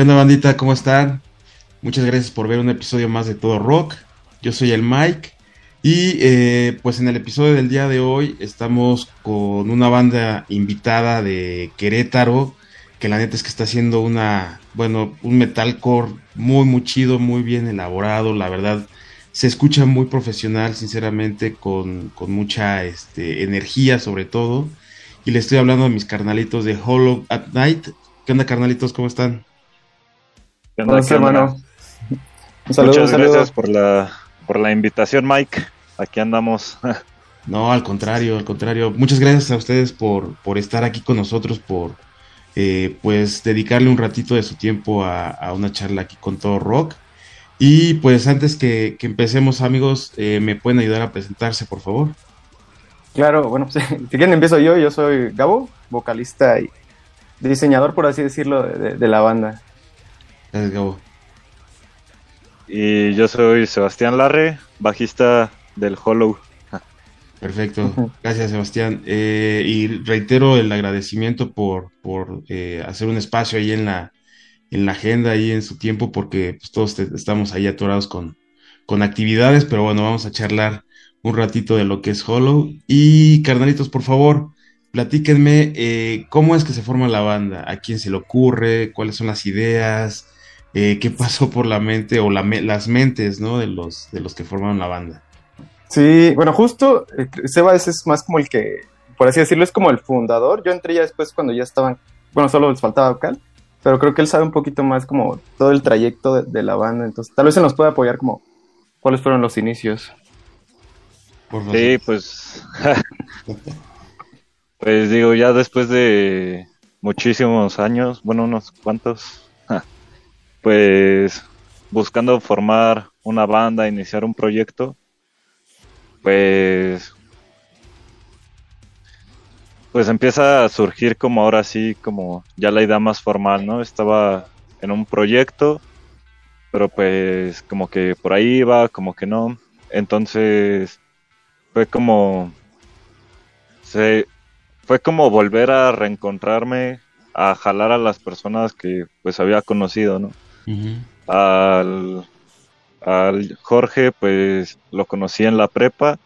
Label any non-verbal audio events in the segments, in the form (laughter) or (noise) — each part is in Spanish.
¿Qué onda, bandita? ¿Cómo están? Muchas gracias por ver un episodio más de Todo Rock. Yo soy el Mike. Y eh, pues en el episodio del día de hoy estamos con una banda invitada de Querétaro, que la neta es que está haciendo una, bueno, un metalcore muy, muy chido, muy bien elaborado, la verdad se escucha muy profesional, sinceramente, con, con mucha este, energía sobre todo. Y le estoy hablando a mis carnalitos de Hollow at Night. ¿Qué onda, carnalitos? ¿Cómo están? ¿Qué onda, hermano? Muchas gracias por la, por la invitación, Mike. Aquí andamos. (laughs) no, al contrario, al contrario. Muchas gracias a ustedes por, por estar aquí con nosotros, por eh, pues dedicarle un ratito de su tiempo a, a, una charla aquí con todo rock. Y pues antes que, que empecemos, amigos, eh, ¿me pueden ayudar a presentarse, por favor? Claro, bueno, pues, (laughs) si quieren empiezo yo. Yo soy Gabo, vocalista y diseñador, por así decirlo, de, de la banda. Gracias, Gabo. Y yo soy Sebastián Larre, bajista del Hollow. Perfecto, gracias Sebastián. Eh, y reitero el agradecimiento por, por eh, hacer un espacio ahí en la, en la agenda, ahí en su tiempo, porque pues, todos te, estamos ahí atorados con, con actividades, pero bueno, vamos a charlar un ratito de lo que es Hollow. Y carnalitos, por favor, platíquenme eh, cómo es que se forma la banda, a quién se le ocurre, cuáles son las ideas, eh, qué pasó por la mente o la, las mentes ¿no? de, los, de los que formaron la banda. Sí, bueno, justo eh, Sebas es más como el que, por así decirlo, es como el fundador. Yo entré ya después cuando ya estaban, bueno, solo les faltaba vocal, pero creo que él sabe un poquito más como todo el trayecto de, de la banda, entonces tal vez se nos puede apoyar como cuáles fueron los inicios. Sí, pues, (laughs) pues digo, ya después de muchísimos años, bueno, unos cuantos, pues buscando formar una banda, iniciar un proyecto, pues pues empieza a surgir como ahora sí, como ya la idea más formal, ¿no? Estaba en un proyecto, pero pues como que por ahí iba, como que no. Entonces fue como se fue como volver a reencontrarme, a jalar a las personas que pues había conocido, ¿no? Al al Jorge, pues lo conocí en la prepa,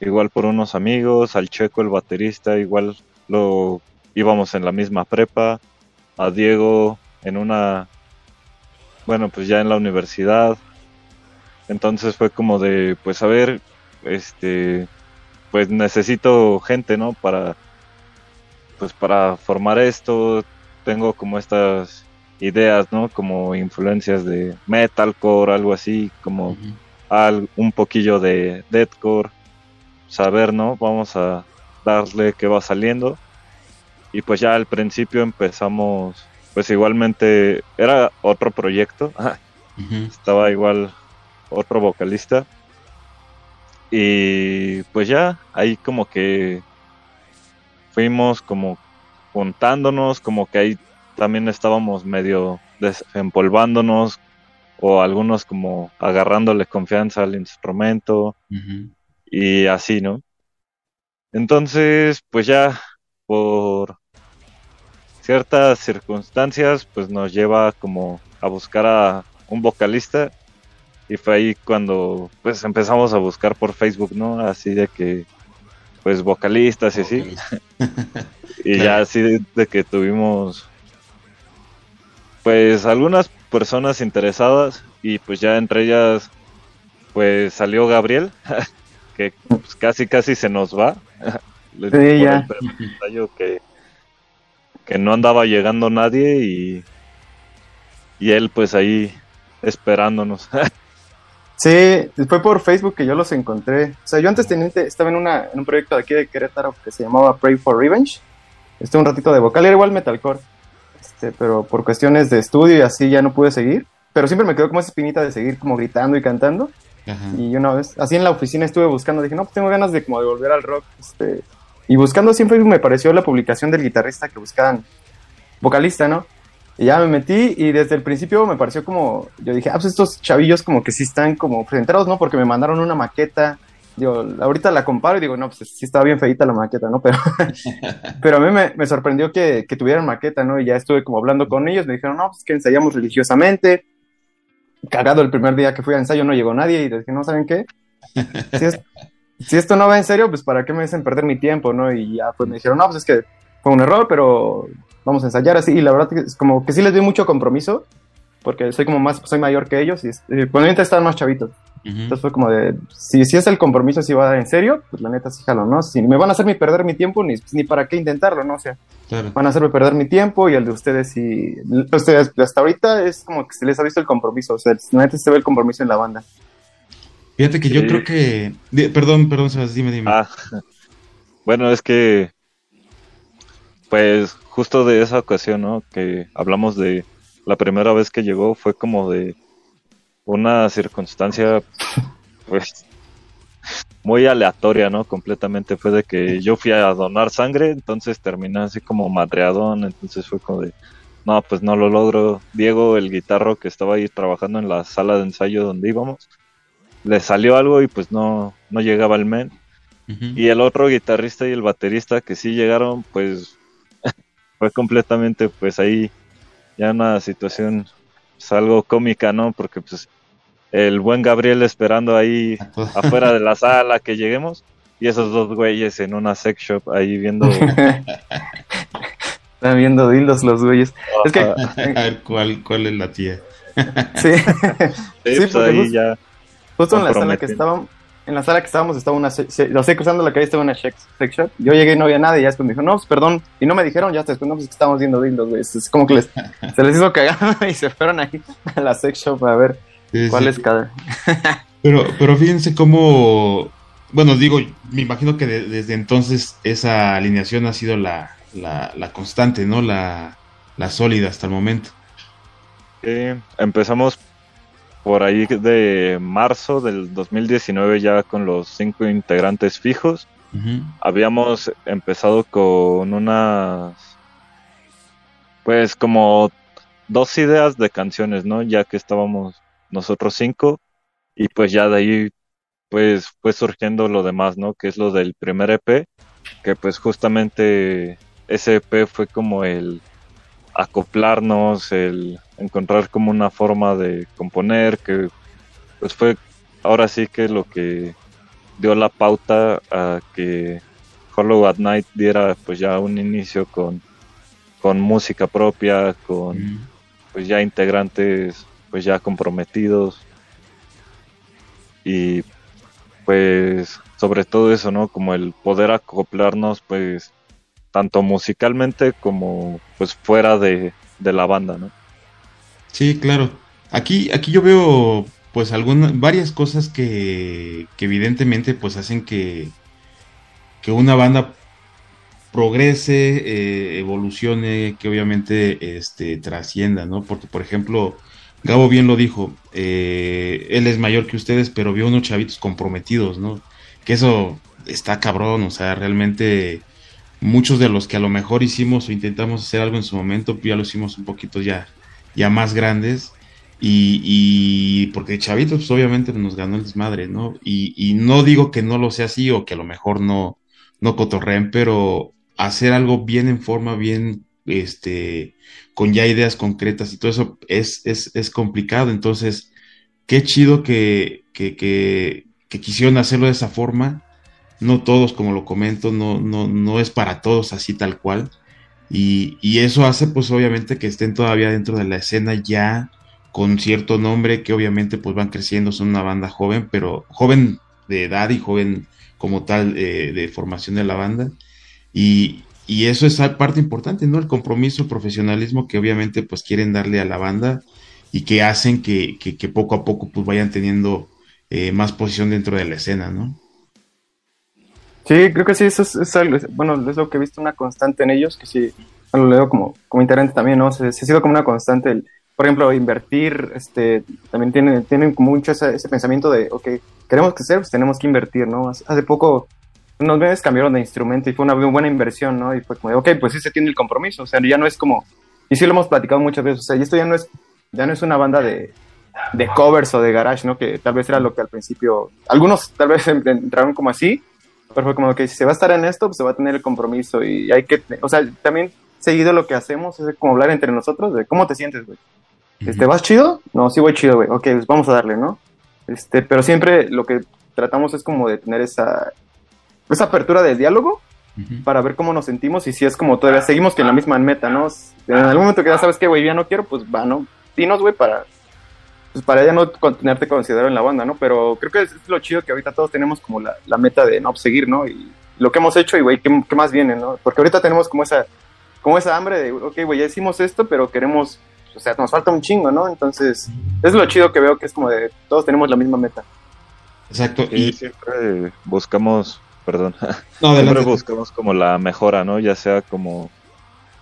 igual por unos amigos, al Checo, el baterista, igual lo íbamos en la misma prepa, a Diego en una, bueno, pues ya en la universidad. Entonces fue como de, pues a ver, este, pues necesito gente, ¿no? Para, pues para formar esto, tengo como estas ideas, ¿no? Como influencias de metalcore, algo así, como uh -huh. al, un poquillo de deathcore, saber, ¿no? Vamos a darle que va saliendo. Y pues ya al principio empezamos, pues igualmente, era otro proyecto, (laughs) uh -huh. estaba igual otro vocalista. Y pues ya ahí como que fuimos como juntándonos, como que ahí también estábamos medio desempolvándonos o algunos como agarrándole confianza al instrumento uh -huh. y así, ¿no? Entonces, pues ya por ciertas circunstancias, pues nos lleva como a buscar a un vocalista y fue ahí cuando pues empezamos a buscar por Facebook, ¿no? Así de que pues vocalistas y así. (laughs) y claro. ya así de, de que tuvimos pues algunas personas interesadas y pues ya entre ellas pues salió Gabriel (laughs) que pues, casi casi se nos va. (laughs) Sí, ya. que, que no andaba llegando nadie y y él pues ahí esperándonos. (laughs) Sí fue por Facebook que yo los encontré. O sea yo antes tenía, estaba en una en un proyecto de aquí de Querétaro que se llamaba Pray for Revenge. Estuve un ratito de vocal era igual metalcore este, pero por cuestiones de estudio y así ya no pude seguir. Pero siempre me quedó como esa espinita de seguir como gritando y cantando. Ajá. Y una vez, así en la oficina estuve buscando, dije, no, pues tengo ganas de como de volver al rock. Este, y buscando siempre me pareció la publicación del guitarrista que buscaban vocalista, ¿no? Y ya me metí y desde el principio me pareció como, yo dije, ah, pues estos chavillos como que sí están como presentados, ¿no? Porque me mandaron una maqueta digo, ahorita la comparo y digo, no, pues sí estaba bien feita la maqueta, ¿no? Pero, (laughs) pero a mí me, me sorprendió que, que, tuvieran maqueta, ¿no? Y ya estuve como hablando con ellos, me dijeron, no, pues que ensayamos religiosamente. Cagado el primer día que fui a ensayo no llegó nadie y dije, no, ¿saben qué? (laughs) Si, es, si esto no va en serio, pues para qué me hacen perder mi tiempo, ¿no? Y ya pues me dijeron, no, pues es que fue un error, pero vamos a ensayar así. Y la verdad es como que sí les doy mucho compromiso, porque soy como más, soy mayor que ellos y, y probablemente están más chavitos. Entonces fue como de, si, si es el compromiso, si va a dar en serio, pues la neta sí jalo, ¿no? Si me van a hacerme perder mi tiempo, ni, pues, ni para qué intentarlo, ¿no? O sea, claro. van a hacerme perder mi tiempo y el de ustedes y ustedes hasta ahorita es como que se les ha visto el compromiso, o sea, la neta se ve el compromiso en la banda. Fíjate que sí. yo creo que, perdón, perdón, Sebas, dime, dime. Ah, (laughs) bueno, es que, pues, justo de esa ocasión, ¿no? Que hablamos de la primera vez que llegó, fue como de una circunstancia pues muy aleatoria, ¿no? Completamente fue de que yo fui a donar sangre, entonces terminé así como madreadón, entonces fue como de, no, pues no lo logro. Diego, el guitarro que estaba ahí trabajando en la sala de ensayo donde íbamos, le salió algo y pues no, no llegaba el men. Uh -huh. Y el otro guitarrista y el baterista que sí llegaron, pues (laughs) fue completamente pues ahí ya una situación pues, algo cómica, ¿no? Porque pues el buen Gabriel esperando ahí afuera de la (laughs) sala que lleguemos y esos dos güeyes en una sex shop ahí viendo (laughs) están viendo dildos los güeyes. Es que a ver cuál cuál es la tía. (laughs) Sí. Sí, sí pues ahí justo, ya justo en la sala que estábamos en la sala que estábamos estaba una lo sé cruzando la calle estaba una sex, sex shop. Yo llegué y no había nada y ya después me dijo no pues perdón y no me dijeron ya después no pues que estábamos viendo dildos güey. Es como que les, se les hizo cagar y se fueron ahí a la sex shop a ver Sí, ¿Cuál sí. es cada? (laughs) pero, pero fíjense cómo, bueno, digo, me imagino que de, desde entonces esa alineación ha sido la, la, la constante, ¿no? La, la, sólida hasta el momento. Sí, empezamos por ahí de marzo del 2019 ya con los cinco integrantes fijos. Uh -huh. Habíamos empezado con unas, pues como dos ideas de canciones, ¿no? Ya que estábamos nosotros cinco, y pues ya de ahí pues fue surgiendo lo demás, ¿no? Que es lo del primer EP, que pues justamente ese EP fue como el acoplarnos, el encontrar como una forma de componer, que pues fue ahora sí que lo que dio la pauta a que Hollow at Night diera pues ya un inicio con, con música propia, con mm. pues ya integrantes pues ya comprometidos y pues sobre todo eso, ¿no? Como el poder acoplarnos pues tanto musicalmente como pues fuera de, de la banda, ¿no? Sí, claro. Aquí, aquí yo veo pues algunas, varias cosas que, que evidentemente pues hacen que, que una banda progrese, eh, evolucione, que obviamente este, trascienda, ¿no? Porque, por ejemplo, Gabo bien lo dijo, eh, él es mayor que ustedes, pero vio unos chavitos comprometidos, ¿no? Que eso está cabrón, o sea, realmente muchos de los que a lo mejor hicimos o intentamos hacer algo en su momento, ya lo hicimos un poquito ya, ya más grandes. Y, porque chavitos, pues obviamente nos ganó el desmadre, ¿no? Y, y, no digo que no lo sea así o que a lo mejor no, no cotorreen, pero hacer algo bien en forma, bien este, con ya ideas concretas y todo eso es, es, es complicado. Entonces, qué chido que, que, que, que, quisieron hacerlo de esa forma. No todos, como lo comento, no, no, no es para todos así tal cual. Y, y, eso hace pues obviamente que estén todavía dentro de la escena ya con cierto nombre que obviamente pues van creciendo, son una banda joven, pero joven de edad y joven como tal eh, de formación de la banda. Y, y eso es parte importante, ¿no? El compromiso, el profesionalismo que obviamente pues quieren darle a la banda y que hacen que, que, que poco a poco pues vayan teniendo eh, más posición dentro de la escena, ¿no? Sí, creo que sí, eso es, es, algo, bueno, es lo que he visto una constante en ellos, que sí, lo leo como, como integrante también, ¿no? Se, ha sido como una constante, el, por ejemplo, invertir, este, también tienen, tienen mucho ese, ese pensamiento de, ok, queremos crecer, pues tenemos que invertir, ¿no? Hace poco unos meses cambiaron de instrumento y fue una buena inversión, ¿no? Y fue como, de, ok, pues sí se tiene el compromiso, o sea, ya no es como, y sí lo hemos platicado muchas veces, o sea, y esto ya no es, ya no es una banda de, de covers o de garage, ¿no? Que tal vez era lo que al principio, algunos tal vez (laughs) entraron como así, pero fue como que si se va a estar en esto, pues se va a tener el compromiso y hay que, o sea, también seguido lo que hacemos es como hablar entre nosotros de cómo te sientes, güey. Este, ¿vas chido? No, sí voy chido, güey. Ok, pues vamos a darle, ¿no? Este, pero siempre lo que tratamos es como de tener esa, esa apertura de diálogo para ver cómo nos sentimos y si es como todavía seguimos que en la misma meta, ¿no? En algún momento que ya sabes que, güey, ya no quiero, pues va, ¿no? Dinos, güey, para, pues para ya no tenerte considerado en la banda, ¿no? Pero creo que es, lo chido que ahorita todos tenemos como la, la meta de no seguir, ¿no? Y lo que hemos hecho y, güey, ¿qué, ¿qué, más viene, no? Porque ahorita tenemos como esa, como esa hambre de, ok, güey, ya hicimos esto, pero queremos, o sea, nos falta un chingo, ¿no? Entonces, es lo chido que veo que es como de, todos tenemos la misma meta. Exacto. Y, siempre buscamos, perdón, no, (laughs) siempre buscamos como la mejora, ¿no? Ya sea como,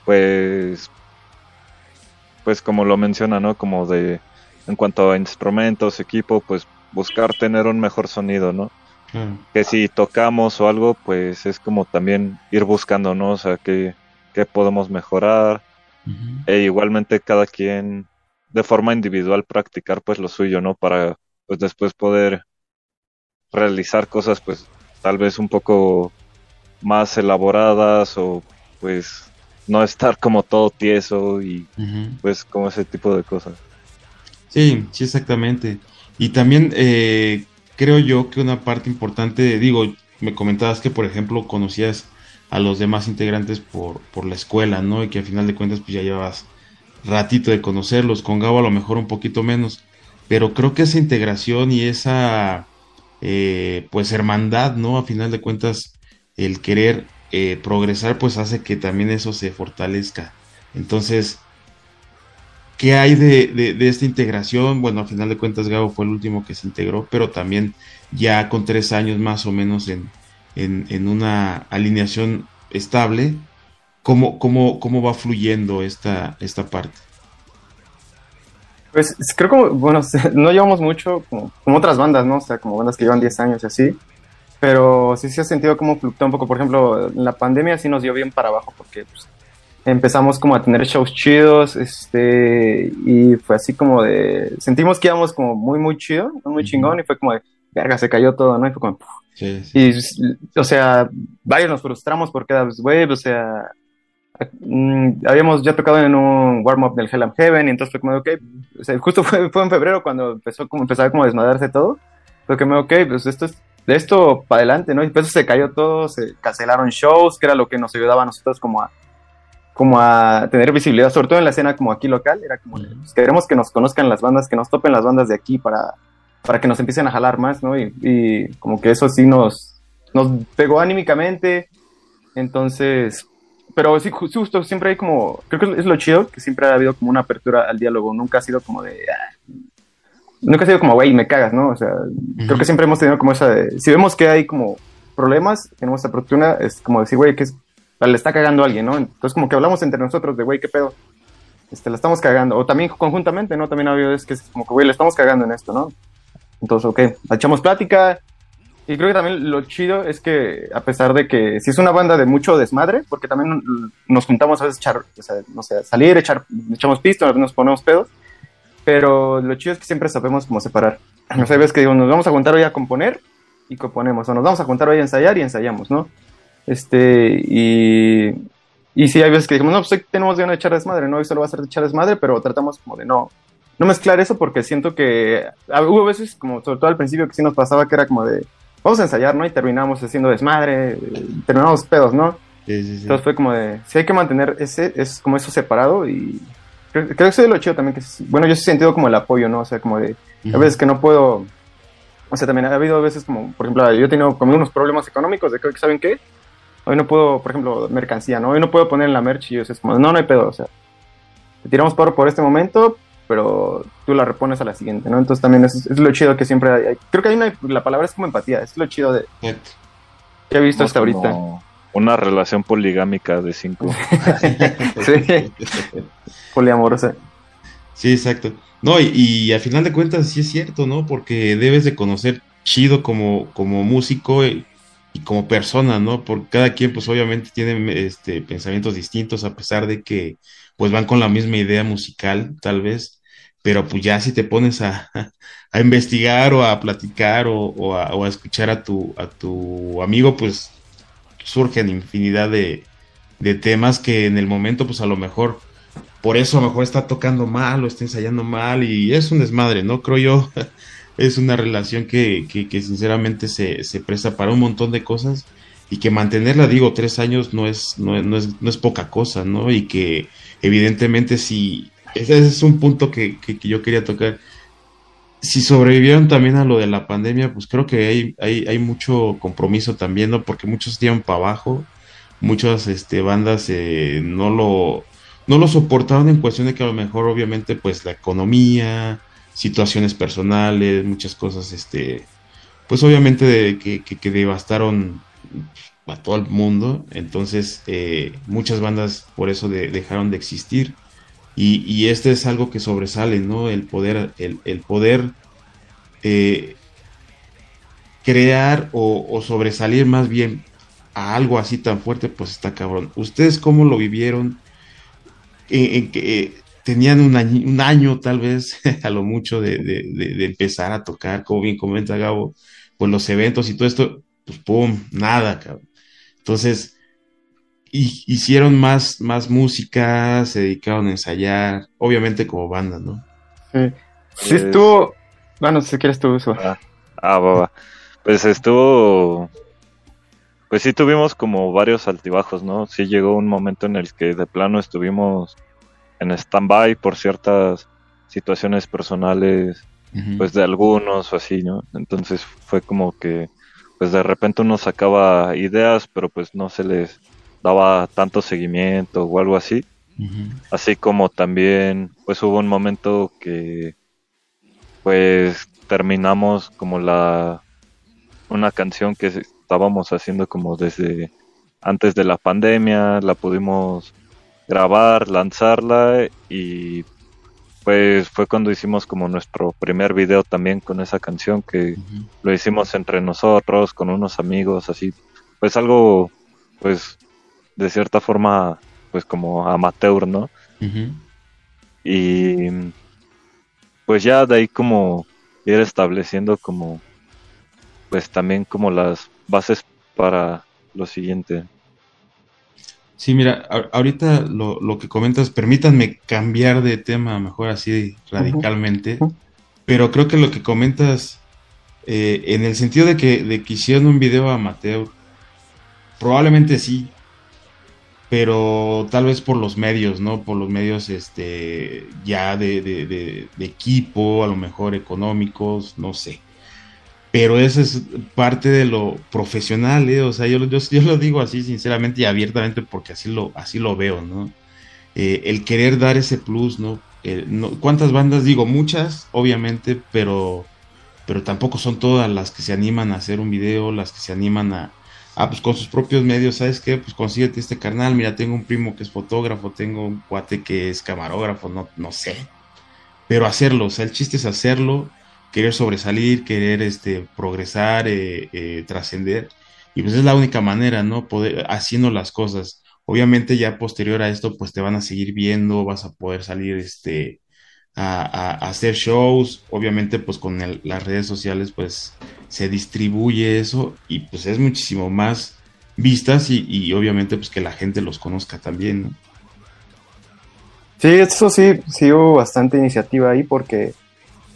pues, pues como lo menciona, ¿no? Como de en cuanto a instrumentos, equipo, pues buscar tener un mejor sonido, ¿no? Que si tocamos o algo, pues es como también ir buscando, ¿no? O sea, qué, podemos mejorar. E igualmente cada quien de forma individual practicar pues lo suyo, ¿no? Para pues después poder realizar cosas pues tal vez un poco más elaboradas o pues no estar como todo tieso y pues como ese tipo de cosas. Sí, sí, exactamente. Y también eh, creo yo que una parte importante, digo, me comentabas que, por ejemplo, conocías a los demás integrantes por, por la escuela, ¿no? Y que al final de cuentas, pues ya llevas ratito de conocerlos. Con Gabo a lo mejor un poquito menos. Pero creo que esa integración y esa, eh, pues, hermandad, ¿no? A final de cuentas, el querer eh, progresar, pues hace que también eso se fortalezca. Entonces, ¿Qué hay de, esta integración? Bueno, al final de cuentas Gabo fue el último que se integró, pero también ya con tres años más o menos en, una alineación estable, ¿cómo, cómo, cómo va fluyendo esta, esta parte? Pues creo que, bueno, (laughs) no llevamos mucho como, otras bandas, ¿no? O sea, como bandas que llevan 10 años y así. Pero sí se ha sentido como fluctúa un poco. Por ejemplo, en la pandemia sí nos dio bien para abajo porque pues, empezamos como a tener shows chidos, este, y fue así como de, sentimos que íbamos como muy, muy chido, muy chingón, y fue como de, verga, se cayó todo, ¿no? Y fue como, sí, y, o sea, varios nos frustramos porque, pues, güey, o sea, habíamos ya tocado en un warm-up del Hell and Heaven, y entonces fue como, ok, o sea, justo (laughs) fue, fue en febrero cuando empezó como, empezaba como a desmadrarse todo, fue como, ok, pues esto es de esto para adelante, ¿no? Y después se cayó todo, se cancelaron shows, que era lo que nos ayudaba a nosotros como a como a tener visibilidad, sobre todo en la escena como aquí local, era como, pues, queremos que nos conozcan las bandas, que nos topen las bandas de aquí para, para que nos empiecen a jalar más, ¿no? Y, como que eso sí nos, nos pegó anímicamente, entonces, pero sí, justo, siempre hay como, creo que es lo chido, que siempre ha habido como una apertura al diálogo, nunca ha sido como de, ah, nunca ha sido como, güey, me cagas, ¿no? O sea, creo que siempre hemos tenido como esa de, si vemos que hay como problemas en nuestra oportunidad, es como decir, güey, que es le está cagando a alguien, ¿no? Entonces como que hablamos entre nosotros de, güey, ¿qué pedo? Este, la estamos cagando. O también conjuntamente, ¿no? También ha habido es que es como que, güey, le estamos cagando en esto, ¿no? Entonces, ok, echamos plática. Y creo que también lo chido es que, a pesar de que si es una banda de mucho desmadre, porque también nos juntamos a veces echar, o sea, no sé, salir, echar, echamos pisto, nos ponemos pedos, pero lo chido es que siempre sabemos cómo separar. No sé, ves que digo, nos vamos a juntar hoy a componer y componemos, o nos vamos a juntar hoy a ensayar y ensayamos, ¿no? Este, y, y sí, hay veces que dijimos, no, pues tenemos ganas de echar desmadre, ¿no? Hoy solo va a ser de echar desmadre, pero tratamos como de no, no mezclar eso porque siento que hubo veces, como sobre todo al principio, que sí nos pasaba que era como de, vamos a ensayar, ¿no? Y terminamos haciendo desmadre, terminamos pedos, ¿no? Sí, sí, sí. Entonces fue como de, sí hay que mantener ese, es como eso separado y creo, que eso es lo chido también, que bueno, yo he sentido como el apoyo, ¿no? O sea, como de, a veces que no puedo, o sea, también ha habido veces como, por ejemplo, yo he tenido como unos problemas económicos de que, ¿saben qué? Hoy no puedo, por ejemplo, mercancía, ¿no? Hoy no puedo poner en la merch y yo es como, no, no hay pedo, o sea, te tiramos por, por este momento, pero tú la repones a la siguiente, ¿no? Entonces también es, es lo chido que siempre hay, Creo que hay una, la palabra es como empatía, es lo chido de... Que he visto hasta ahorita. Una relación poligámica de cinco. (laughs) sí. Poliamorosa. Sí, exacto. No, y, y, al final de cuentas sí es cierto, ¿no? Porque debes de conocer chido como, como músico y, como persona, ¿no? Porque cada quien, pues obviamente tiene este, pensamientos distintos, a pesar de que, pues van con la misma idea musical, tal vez, pero pues ya si te pones a, (laughs) a investigar o a platicar o, a, escuchar a tu, a tu amigo, pues surgen infinidad de, de temas que en el momento pues a lo mejor por eso a lo mejor está tocando mal o está ensayando mal y es un desmadre, ¿no? Creo yo, (laughs) es una relación que, que, sinceramente se, se, presta para un montón de cosas y que mantenerla, digo, tres años no es, no, es, no es poca cosa, ¿no? Y que evidentemente si, ese es un punto que, que, yo quería tocar, si sobrevivieron también a lo de la pandemia, pues creo que hay, hay, hay mucho compromiso también, ¿no? Porque muchos tiran para abajo, muchas este, bandas eh, no lo no lo soportaron en cuestión de que a lo mejor obviamente pues la economía, situaciones personales, muchas cosas, este, pues obviamente de, que, que, devastaron a todo el mundo, entonces eh, muchas bandas por eso dejaron de existir y, y, este es algo que sobresale, ¿no? El poder, el, el poder eh, crear o, sobresalir más bien a algo así tan fuerte, pues está cabrón. ¿Ustedes cómo lo vivieron? en, que eh, tenían un año, un año, tal vez (laughs) a lo mucho de, de, empezar a tocar, como bien comenta Gabo, pues los eventos y todo esto, pues pum, nada, cabrón. Entonces, hicieron más, más música, se dedicaron a ensayar, obviamente como banda, ¿no? Sí, sí estuvo, bueno, si quieres tú eso. Ah, ah Pues estuvo pues sí tuvimos como varios altibajos, ¿no? Sí llegó un momento en el que de plano estuvimos en stand-by por ciertas situaciones personales, pues de algunos o así, ¿no? Entonces fue como que, pues de repente uno sacaba ideas, pero pues no se les daba tanto seguimiento o algo así. Así como también, pues hubo un momento que, pues terminamos como la, una canción que estábamos haciendo como desde antes de la pandemia, la pudimos grabar, lanzarla y pues fue cuando hicimos como nuestro primer video también con esa canción que lo hicimos entre nosotros, con unos amigos, así, pues algo pues de cierta forma pues como amateur, ¿no? Y pues ya de ahí como ir estableciendo como pues también como las bases para lo siguiente. Sí, mira, ahorita lo, que comentas, permítanme cambiar de tema, mejor así radicalmente, pero creo que lo que comentas, eh, en el sentido de que, de que hicieron un video amateur, probablemente sí, pero tal vez por los medios, ¿no? Por los medios este, ya de, de equipo, a lo mejor económicos, no sé pero eso es parte de lo profesional, ¿eh? o sea, yo, yo, yo, lo digo así sinceramente y abiertamente porque así lo, así lo veo, ¿no? Eh, el querer dar ese plus, ¿no? ¿no? ¿Cuántas bandas? Digo, muchas, obviamente, pero, pero tampoco son todas las que se animan a hacer un video, las que se animan a, ah, pues con sus propios medios, ¿sabes qué? Pues consíguete este carnal, mira, tengo un primo que es fotógrafo, tengo un cuate que es camarógrafo, no, no sé. Pero hacerlo, o sea, el chiste es hacerlo querer sobresalir, querer este, progresar, eh, eh, trascender. Y pues es la única manera, ¿no? Haciendo las cosas. Obviamente ya posterior a esto, pues te van a seguir viendo, vas a poder salir este, a, hacer shows. Obviamente, pues con las redes sociales, pues se distribuye eso y pues es muchísimo más vistas y, y obviamente pues que la gente los conozca también, ¿no? Sí, eso sí, sí hubo bastante iniciativa ahí porque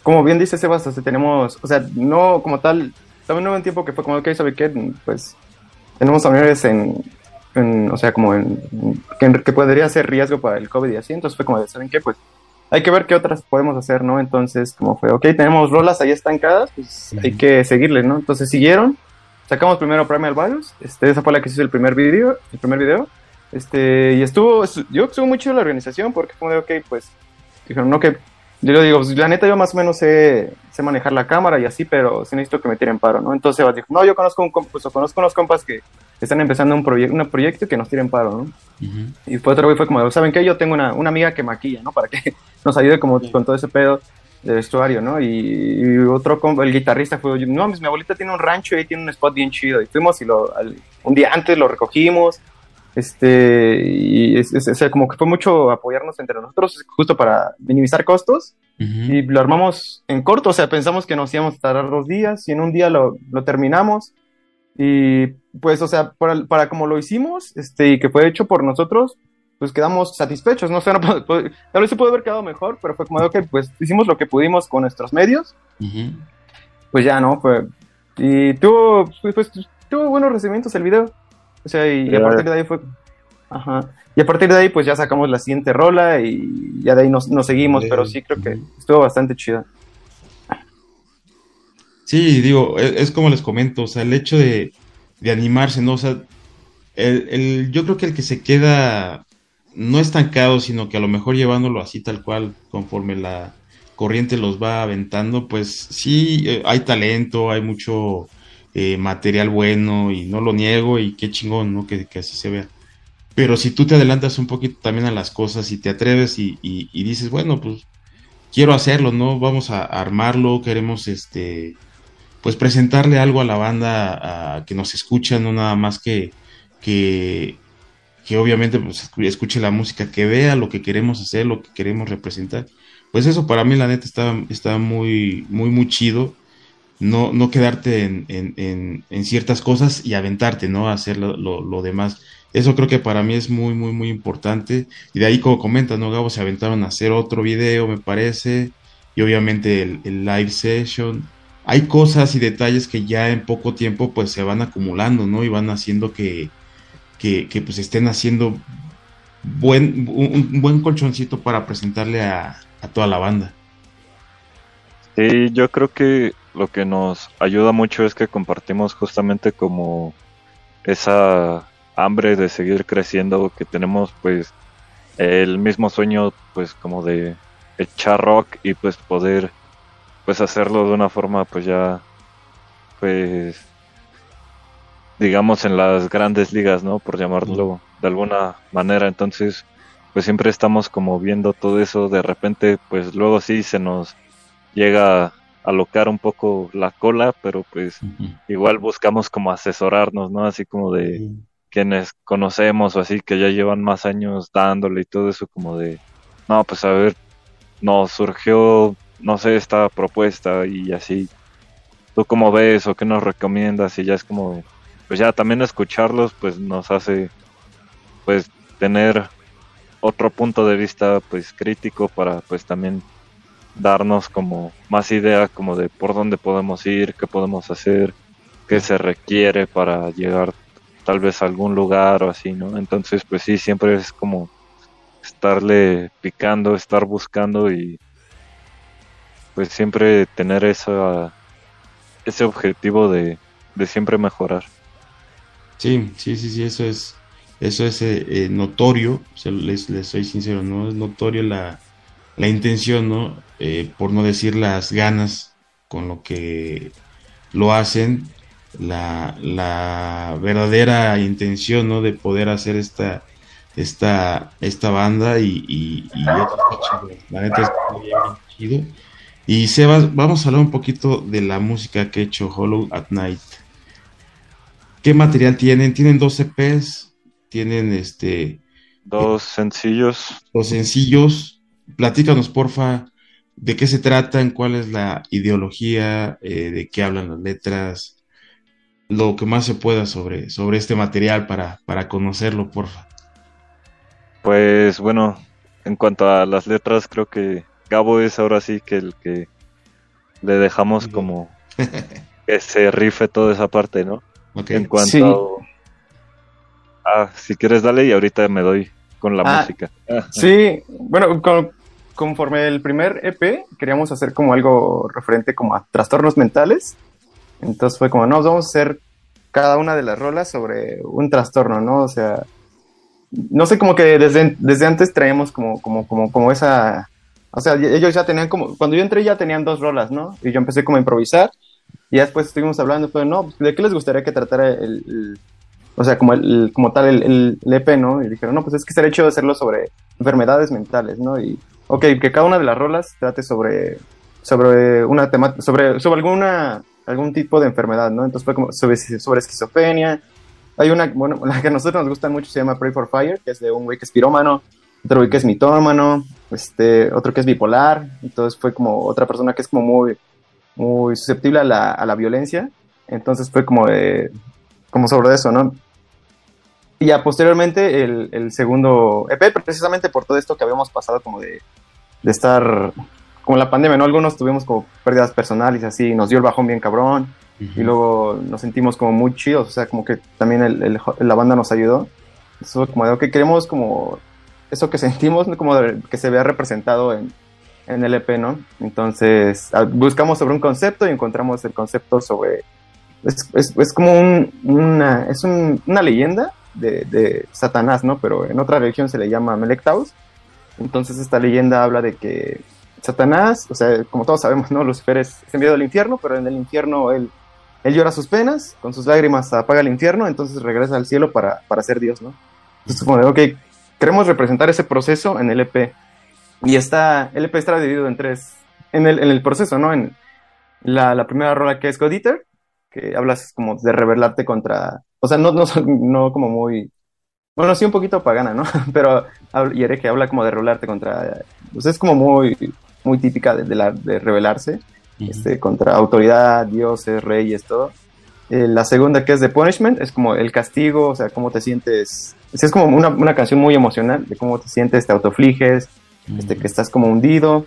como bien dice Sebas, tenemos, o sea, no como tal, también hubo un tiempo que fue como, ok, ¿sabe qué? Pues tenemos familiares en, en o sea, como en, que, podría ser riesgo para el COVID y así, entonces fue como, ¿saben qué? Pues hay que ver qué otras podemos hacer, ¿no? Entonces, como fue, ok, tenemos rolas ahí estancadas, pues hay que seguirles, ¿no? Entonces siguieron, sacamos primero Primal Virus, este, esa fue la que hizo el primer video, el primer video, este, y estuvo, yo estuvo muy chido la organización porque como de, ok, pues, dijeron, no, que yo le digo, pues, la neta yo más o menos sé, sé, manejar la cámara y así, pero sí necesito que me tiren paro, ¿no? Entonces Sebas dijo, no, yo conozco un pues, conozco unos compas que están empezando un, proyecto un proyecto y que nos tiren paro, ¿no? Y después otro güey fue como, ¿saben qué? Yo tengo una, una amiga que maquilla, ¿no? Para que (laughs) nos ayude como con todo ese pedo de vestuario, ¿no? Y, otro compa, el guitarrista fue, no, mi abuelita tiene un rancho y ahí tiene un spot bien chido. Y fuimos y lo, un día antes lo recogimos, este, y es, como que fue mucho apoyarnos entre nosotros, justo para minimizar costos y lo armamos en corto, o sea, pensamos que nos íbamos a tardar dos días y en un día lo, lo terminamos. Y pues, o sea, para, para, como lo hicimos, este, y que fue hecho por nosotros, pues quedamos satisfechos, no sé, no, tal vez se pudo haber quedado mejor, pero fue como de, ok, pues hicimos lo que pudimos con nuestros medios, pues ya, ¿no? Fue, y tuvo, pues, pues, tuvo buenos recibimientos el video, o sea, y, a partir de ahí fue, ajá, y a partir de ahí pues ya sacamos la siguiente rola y ya de ahí nos, nos seguimos, pero sí creo que estuvo bastante chida. Sí, digo, es, es, como les comento, o sea, el hecho de, de animarse, ¿no? O sea, el, el, yo creo que el que se queda no estancado, sino que a lo mejor llevándolo así tal cual, conforme la corriente los va aventando, pues sí, eh, hay talento, hay mucho eh, material bueno y no lo niego y qué chingón, ¿no? Que, que, así se vea. Pero si tú te adelantas un poquito también a las cosas y te atreves y, y, dices, bueno, pues quiero hacerlo, ¿no? Vamos a armarlo, queremos este, pues presentarle algo a la banda que nos escucha, no nada más que, que que obviamente pues, escuche la música, que vea lo que queremos hacer, lo que queremos representar. Pues eso para mí la neta está, está muy, muy, muy chido. No, no quedarte en, en, en, ciertas cosas y aventarte, ¿no? A hacer lo, lo, demás. Eso creo que para mí es muy, muy, muy importante. Y de ahí, como comenta, ¿no? Gabo se aventaron a hacer otro video, me parece. Y obviamente el, el live session. Hay cosas y detalles que ya en poco tiempo pues se van acumulando, ¿no? Y van haciendo que, que, que pues estén haciendo buen, un, buen colchoncito para presentarle a, a, toda la banda. Sí, yo creo que lo que nos ayuda mucho es que compartimos justamente como esa hambre de seguir creciendo, que tenemos pues el mismo sueño pues como de echar rock y pues poder pues hacerlo de una forma pues ya pues digamos, en las grandes ligas, ¿no? Por llamarlo de alguna manera. Entonces, pues siempre estamos como viendo todo eso. De repente, pues luego sí se nos llega alocar un poco la cola, pero pues igual buscamos como asesorarnos, ¿no? Así como de quienes conocemos o así que ya llevan más años dándole y todo eso como de, no, pues a ver, nos surgió, no sé, esta propuesta y así. ¿Tú cómo ves o qué nos recomiendas? Y ya es como, pues ya también escucharlos pues nos hace pues tener otro punto de vista pues crítico para pues también darnos como más idea como de por dónde podemos ir, qué podemos hacer, qué se requiere para llegar tal vez a algún lugar o así, ¿no? Entonces pues sí, siempre es como estarle picando, estar buscando y pues siempre tener esa, ese objetivo de, de siempre mejorar. Sí, sí, sí, sí, eso es, eso es eh, eh, notorio, les, les, soy sincero, ¿no? Es notorio la, la intención, ¿no? Eh, por no decir las ganas con lo que lo hacen, la, la verdadera intención, ¿no? De poder hacer esta, esta, esta banda y, y, y la neta es chido. Y Sebas, vamos a hablar un poquito de la música que ha hecho Hollow at Night. ¿Qué material tienen? Tienen dos EPs, tienen este... Dos sencillos. Dos sencillos. Platícanos, porfa, de qué se tratan, cuál es la ideología, eh, de qué hablan las letras, lo que más se pueda sobre, sobre este material para, para conocerlo, porfa. Pues bueno, en cuanto a las letras, creo que Gabo es ahora sí que el que le dejamos como (laughs) que se rife toda esa parte, ¿no? En cuanto Ah, si quieres dale y ahorita me doy con la ah, música. sí, bueno, conforme el primer EP queríamos hacer como algo referente como a trastornos mentales. Entonces fue como, no, vamos a hacer cada una de las rolas sobre un trastorno, ¿no? O sea, no sé, como que desde, desde antes traíamos como, como, como, como esa... O sea, ellos ya tenían como... Cuando yo entré ya tenían dos rolas, ¿no? Y yo empecé como a improvisar y después estuvimos hablando, pues, no, ¿de qué les gustaría que tratara el, o sea, como, el, como tal el, el, EP, ¿no? Y dijeron, no, pues es que sería hecho de hacerlo sobre enfermedades mentales, ¿no? Y, ok, que cada una de las rolas trate sobre, sobre una temática, sobre, sobre alguna, algún tipo de enfermedad, ¿no? Entonces fue como sobre, sobre esquizofrenia. Hay una, bueno, (laughs) la que a nosotros nos gusta mucho se llama Pray for Fire, que es de un güey que es pirómano, otro güey que es mitómano, este, otro que es bipolar, entonces fue como otra persona que es como muy, muy susceptible a la, a la violencia, entonces fue como de, como sobre eso, ¿no? Y ya posteriormente el, el, segundo EP, precisamente por todo esto que habíamos pasado como de, de estar como la pandemia, ¿no? Algunos tuvimos como pérdidas personales y así, nos dio el bajón bien cabrón, y luego nos sentimos como muy chidos, o sea, como que también el, el, la banda nos ayudó. Eso como de, que queremos como eso que sentimos, como que se vea representado en, en el EP, ¿no? Entonces buscamos sobre un concepto y encontramos el concepto sobre... Es, es, es como un, una, es un, una leyenda de, de, Satanás, ¿no? Pero en otra religión se le llama Melectaus. Entonces esta leyenda habla de que Satanás, o sea, como todos sabemos, ¿no? Lucifer es, es enviado al infierno, pero en el infierno él, él llora sus penas, con sus lágrimas apaga el infierno, entonces regresa al cielo para, para ser Dios, ¿no? Entonces como de, ok, queremos representar ese proceso en el EP. Y está, el EP está dividido en tres, en el, en el proceso, ¿no? En la, primera rola que es God Eater, que hablas como de rebelarte contra, o sea, no, no, no como muy, bueno, sí un poquito pagana, ¿no? (laughs) Pero, y que habla como de rebelarte contra, pues es como muy, muy típica de, de, la, de rebelarse, uh -huh. este, contra autoridad, dioses, reyes, todo. Eh, la segunda que es The Punishment, es como el castigo, o sea, cómo te sientes es como una, una, canción muy emocional de cómo te sientes, te autofliges, mm. este, que estás como hundido.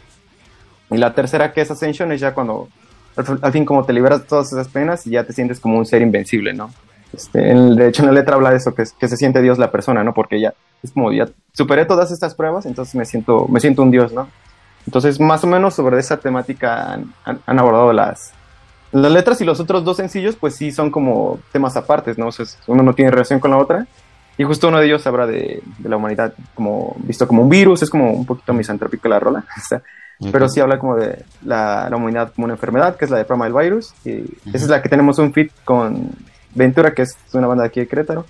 Y la tercera que es Ascension es ya cuando al, al, fin como te liberas de todas esas penas y ya te sientes como un ser invencible, ¿no? Este, en, de hecho en la letra habla de eso, que, que se siente Dios la persona, ¿no? Porque ya es como ya superé todas estas pruebas, entonces me siento, me siento un Dios, ¿no? Entonces más o menos sobre esa temática han, han, han abordado las, las letras y los otros dos sencillos pues sí son como temas apartes, ¿no? O sea, uno no tiene relación con la otra y justo uno de ellos habla de, de, la humanidad como visto como un virus, es como un poquito misantrópico la rola, (laughs) o sea, pero sí habla como de la, la, humanidad como una enfermedad, que es la de Primal Virus, y uh -huh. esa es la que tenemos un fit con Ventura, que es una banda de aquí de Querétaro,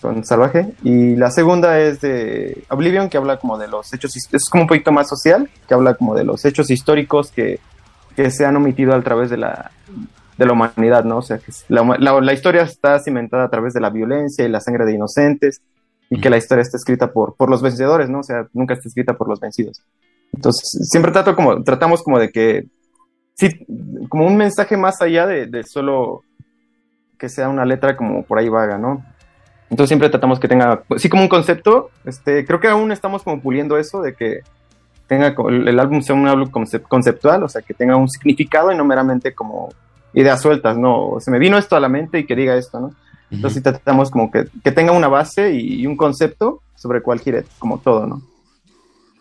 con Salvaje, y la segunda es de Oblivion, que habla como de los hechos, es como un poquito más social, que habla como de los hechos históricos que, que se han omitido a través de la, de la humanidad, ¿no? O sea, que la, historia está cimentada a través de la violencia y la sangre de inocentes y que la historia está escrita por, por los vencedores, ¿no? O sea, nunca está escrita por los vencidos. Entonces, siempre trato como, tratamos como de que, sí, como un mensaje más allá de solo que sea una letra como por ahí vaga, ¿no? Entonces siempre tratamos que tenga, sí, como un concepto, este, creo que aún estamos como puliendo eso de que tenga, el, álbum sea un álbum conceptual, o sea, que tenga un significado y no meramente como ideas sueltas, no, se me vino esto a la mente y que diga esto, ¿no? Entonces uh -huh. tratamos como que, que, tenga una base y, y, un concepto sobre cuál quiere, como todo, ¿no?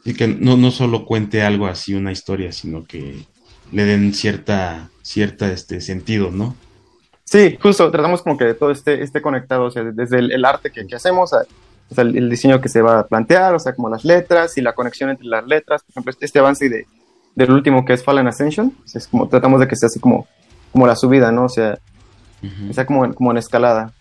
Y que no, no solo cuente algo así, una historia, sino que le den cierta, cierta este sentido, ¿no? Sí, justo, tratamos como que todo esté, esté conectado, o sea, desde el, el arte que, que hacemos, a, o sea, el, el, diseño que se va a plantear, o sea, como las letras y la conexión entre las letras, por ejemplo, este, este avance de, del último que es Fallen Ascension, es como tratamos de que sea así como como la subida, ¿no? O sea, uh -huh. sea como, como en escalada.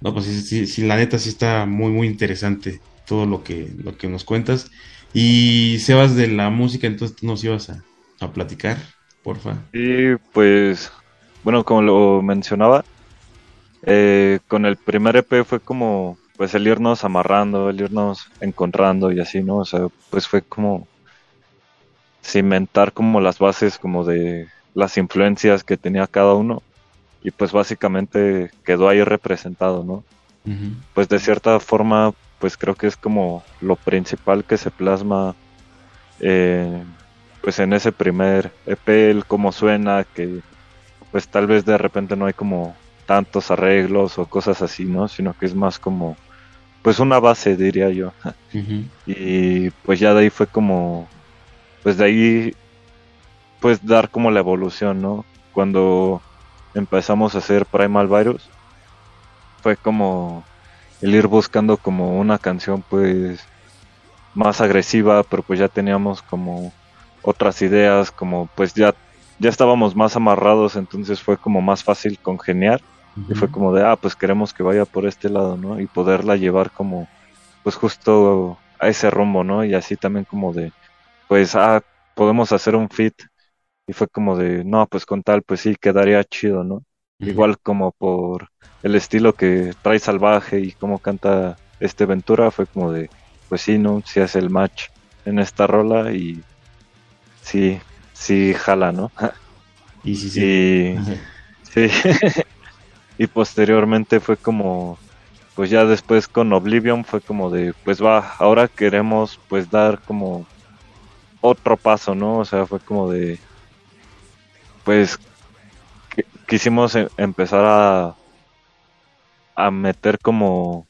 No, pues sí, sí, sí, la neta sí está muy, muy interesante todo lo que, lo que nos cuentas. Y Sebas, de la música, entonces tú nos ibas a, a platicar, porfa. Sí, pues, bueno, como lo mencionaba, eh, con el primer EP fue como, pues el irnos amarrando, el irnos encontrando y así, ¿no? O sea, pues fue como cimentar como las bases como de las influencias que tenía cada uno y pues básicamente quedó ahí representado, ¿no? Uh -huh. Pues de cierta forma, pues creo que es como lo principal que se plasma eh, pues en ese primer EP, el cómo suena, que pues tal vez de repente no hay como tantos arreglos o cosas así, ¿no? Sino que es más como pues una base, diría yo. (laughs) Uh -huh. Y pues ya de ahí fue como, pues de ahí pues dar como la evolución, ¿no? Cuando empezamos a hacer Primal Virus, fue como el ir buscando como una canción pues más agresiva, pero pues ya teníamos como otras ideas, como pues ya, ya estábamos más amarrados, entonces fue como más fácil congeniar. Uh -huh. Y fue como de, ah, pues queremos que vaya por este lado, ¿no? Y poderla llevar como, pues justo a ese rumbo, ¿no? Y así también como de, pues, ah, podemos hacer un fit y fue como de, no, pues con tal, pues sí, quedaría chido, ¿no? Uh -huh. Igual como por el estilo que trae Salvaje y cómo canta este Ventura, fue como de, pues sí, ¿no? Si hace el match. en esta rola y sí, sí jala, ¿no? (laughs) Y sí, sí. Y, (laughs) sí. (laughs) y posteriormente fue como, pues ya después con Oblivion fue como de, pues va, ahora queremos pues dar como otro paso, ¿no? O sea, fue como de, pues quisimos e-, empezar a, a meter como,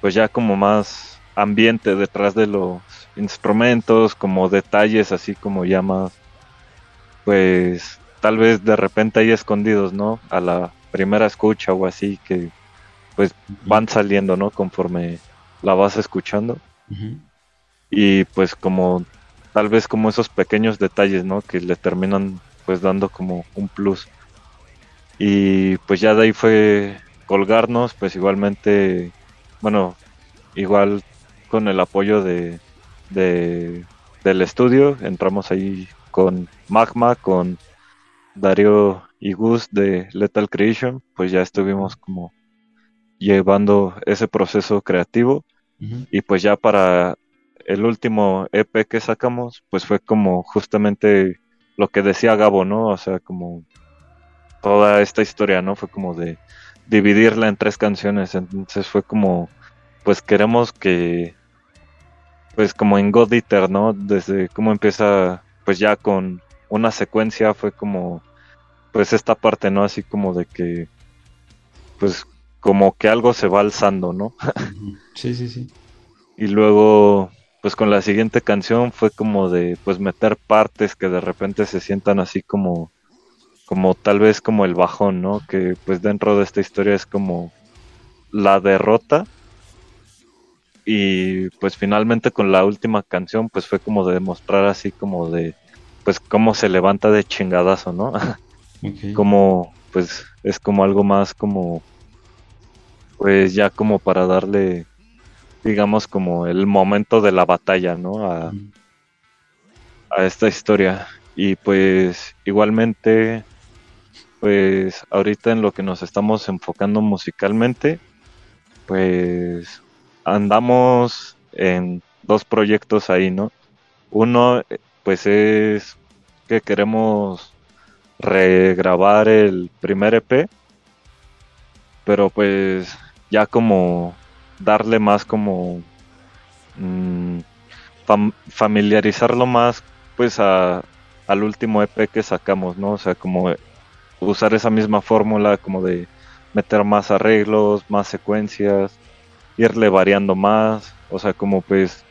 pues ya como más ambiente detrás de los instrumentos, como detalles así como ya más, pues tal vez de repente hay escondidos, ¿no? A la primera escucha o así que pues van saliendo, ¿no? Conforme la vas escuchando. Y pues como tal vez como esos pequeños detalles, ¿no? Que le terminan pues dando como un plus. Y pues ya de ahí fue colgarnos, pues igualmente, bueno, igual con el apoyo de, de del estudio, entramos ahí con Magma, con Darío y Gus de Lethal Creation, pues ya estuvimos como llevando ese proceso creativo y pues ya para el último EP que sacamos, pues fue como justamente lo que decía Gabo, ¿no? O sea, como toda esta historia, ¿no? Fue como de dividirla en tres canciones, entonces fue como, pues queremos que, pues como en God Eater, ¿no? Desde cómo empieza, pues ya con una secuencia fue como pues esta parte, ¿no? Así como de que, pues como que algo se va alzando, ¿no? sí, sí, sí. Y luego, pues con la siguiente canción fue como de, pues meter partes que de repente se sientan así como, como tal vez como el bajón, ¿no? Que pues dentro de esta historia es como la derrota. Y pues finalmente con la última canción pues fue como de demostrar así como de, pues cómo se levanta de chingadazo, ¿no? (laughs) Como, pues, es como algo más como, pues ya como para darle, digamos, como el momento de la batalla, ¿no? A, a esta historia. Y pues, igualmente, pues, ahorita en lo que nos estamos enfocando musicalmente, pues, andamos en dos proyectos ahí, ¿no? Uno, pues, es que queremos regrabar el primer EP, pero pues ya como darle más como mm, familiarizarlo más pues a, al último EP que sacamos, ¿no? O sea, como usar esa misma fórmula como de meter más arreglos, más secuencias, irle variando más, o sea, como pues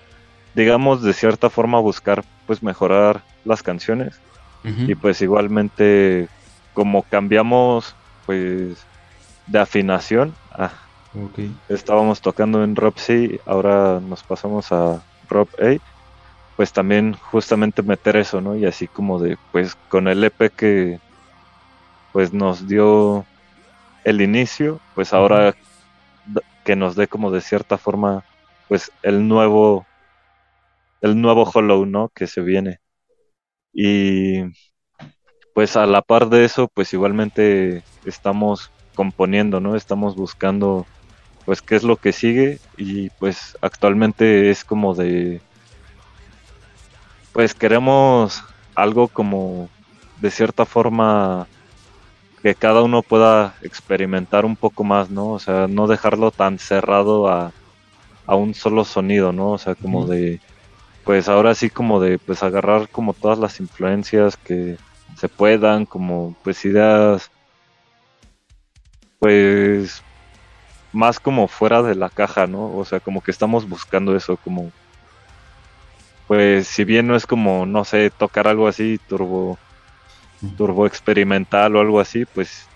digamos de cierta forma buscar pues mejorar las canciones. Y pues igualmente como cambiamos pues de afinación, ah, estábamos tocando en Rob C, ahora nos pasamos a Rob A, pues también justamente meter eso, ¿no? Y así como de pues con el EP que pues nos dio el inicio, pues ahora que nos dé como de cierta forma pues el nuevo el nuevo Hollow, ¿no? Que se viene. Y pues a la par de eso, pues igualmente estamos componiendo, ¿no? Estamos buscando pues qué es lo que sigue y pues actualmente es como de pues queremos algo como de cierta forma que cada uno pueda experimentar un poco más, ¿no? O sea, no dejarlo tan cerrado a, a un solo sonido, ¿no? O sea, como de pues ahora sí como de pues agarrar como todas las influencias que se puedan, como pues ideas pues más como fuera de la caja, ¿no? O sea, como que estamos buscando eso, como pues si bien no es como, no sé, tocar algo así turbo turbo experimental o algo así, pues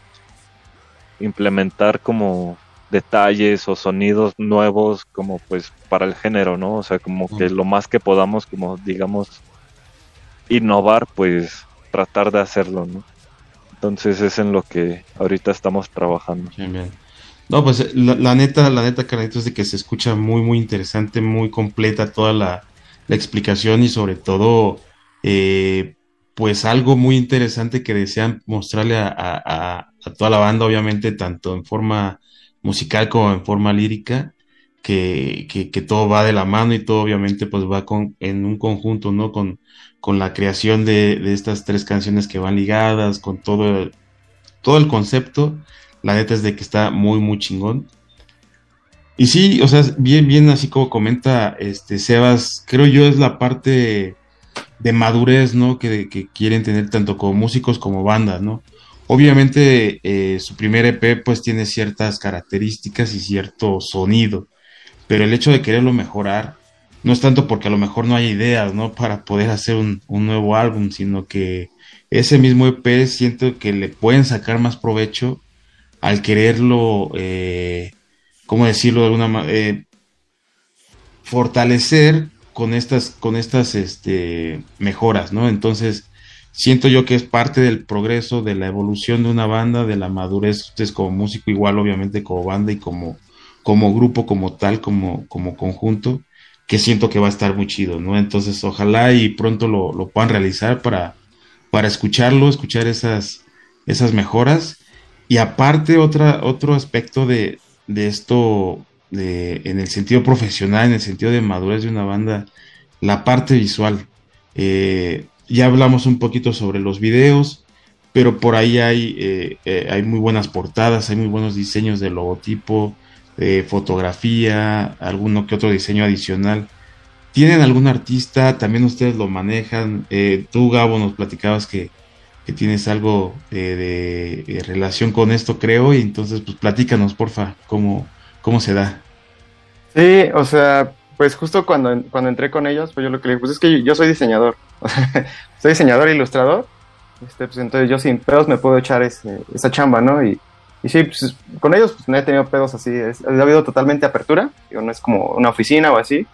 implementar como detalles o sonidos nuevos como pues para el género, ¿no? O sea, como que lo más que podamos como digamos innovar, pues tratar de hacerlo, ¿no? Entonces es en lo que ahorita estamos trabajando. No, pues la, neta, la neta, Carlitos, es de que se escucha muy, muy interesante, muy completa toda la, explicación y sobre todo, eh, pues algo muy interesante que desean mostrarle a, a, toda la banda, obviamente, tanto en forma musical como en forma lírica. que, que, todo va de la mano y todo obviamente pues va con, en un conjunto, ¿no? Con, con la creación de, de estas tres canciones que van ligadas, con todo el, todo el concepto. La neta es de que está muy, muy chingón. Y sí, o sea, bien, bien, así como comenta este Sebas, creo yo es la parte de madurez, ¿no? Que, quieren tener tanto como músicos como bandas, ¿no? Obviamente eh, su primer EP pues tiene ciertas características y cierto sonido, pero el hecho de quererlo mejorar no es tanto porque a lo mejor no hay ideas, ¿no? Para poder hacer un, nuevo álbum, sino que ese mismo EP siento que le pueden sacar más provecho al quererlo, eh, ¿cómo decirlo de alguna manera? Eh, fortalecer con estas, con estas este, mejoras, ¿no? Entonces, siento yo que es parte del progreso, de la evolución de una banda, de la madurez, ustedes como músico, igual obviamente como banda y como, como grupo, como tal, como, como conjunto, que siento que va a estar muy chido, ¿no? Entonces, ojalá y pronto lo, lo puedan realizar para, para escucharlo, escuchar esas, esas mejoras. Y aparte, otra, otro aspecto de, de esto, de, en el sentido profesional, en el sentido de madurez de una banda, la parte visual. Eh, ya hablamos un poquito sobre los videos, pero por ahí hay, eh, eh, hay muy buenas portadas, hay muy buenos diseños de logotipo, de fotografía, alguno que otro diseño adicional. ¿Tienen algún artista? También ustedes lo manejan. Tú, Gabo, nos platicabas que, tienes algo de, relación con esto, creo, y entonces, pues platícanos, porfa, cómo, cómo se da. Sí, o sea, pues justo cuando, cuando entré con ellos, pues yo lo que les pues es que yo soy diseñador. (laughs) soy diseñador e ilustrador, este, pues entonces yo sin pedos me puedo echar esa chamba, ¿no? Y, y sí, pues, con ellos pues, no he tenido pedos así, ha habido totalmente apertura, no es como una oficina o así,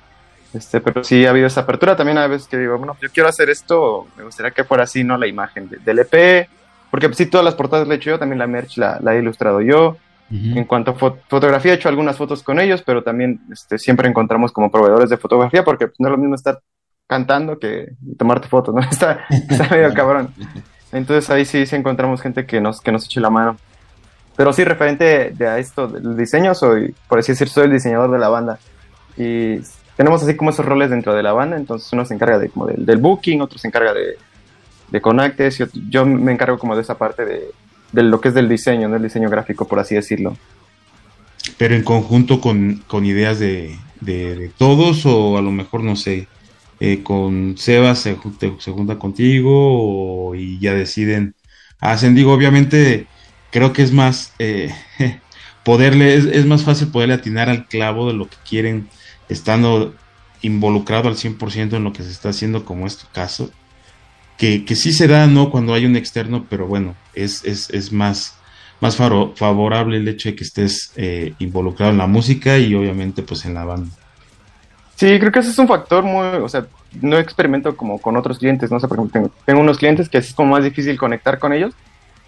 este, pero sí ha habido esa apertura, también a veces que digo, bueno, yo quiero hacer esto, me gustaría que fuera así, ¿no? La imagen del EP, porque sí, todas las portadas la he hecho yo, también la merch la, he ilustrado yo, En cuanto a fotografía, he hecho algunas fotos con ellos, pero también este, siempre encontramos como proveedores de fotografía, porque pues, no es lo mismo estar cantando que tomarte fotos, ¿no? (laughs) Está, está (laughs) medio cabrón. Entonces ahí sí, sí encontramos gente que nos, que nos eche la mano. Pero sí, referente a esto del diseño, soy, por así decir, soy el diseñador de la banda. Y tenemos así como esos roles dentro de la banda, entonces uno se encarga de, como del, booking, otro se encarga de, de conactes, yo me encargo como de esa parte de, de lo que es del diseño, del diseño gráfico, por así decirlo. Pero en conjunto con, con ideas de, de, todos, o a lo mejor, no sé, eh, con Sebas se, se, junta contigo y ya deciden, hacen, digo, obviamente creo que es más, eh, (laughs) poderle, es, más fácil poderle atinar al clavo de lo que quieren estando involucrado al 100% en lo que se está haciendo, como es tu caso, que, que sí se da, ¿no? Cuando hay un externo, pero bueno, es, es, es más, más favorable el hecho de que estés eh, involucrado en la música y obviamente pues en la banda. Sí, creo que ese es un factor muy, o sea, no experimento como con otros clientes, no sé, por ejemplo, tengo, unos clientes que es como más difícil conectar con ellos,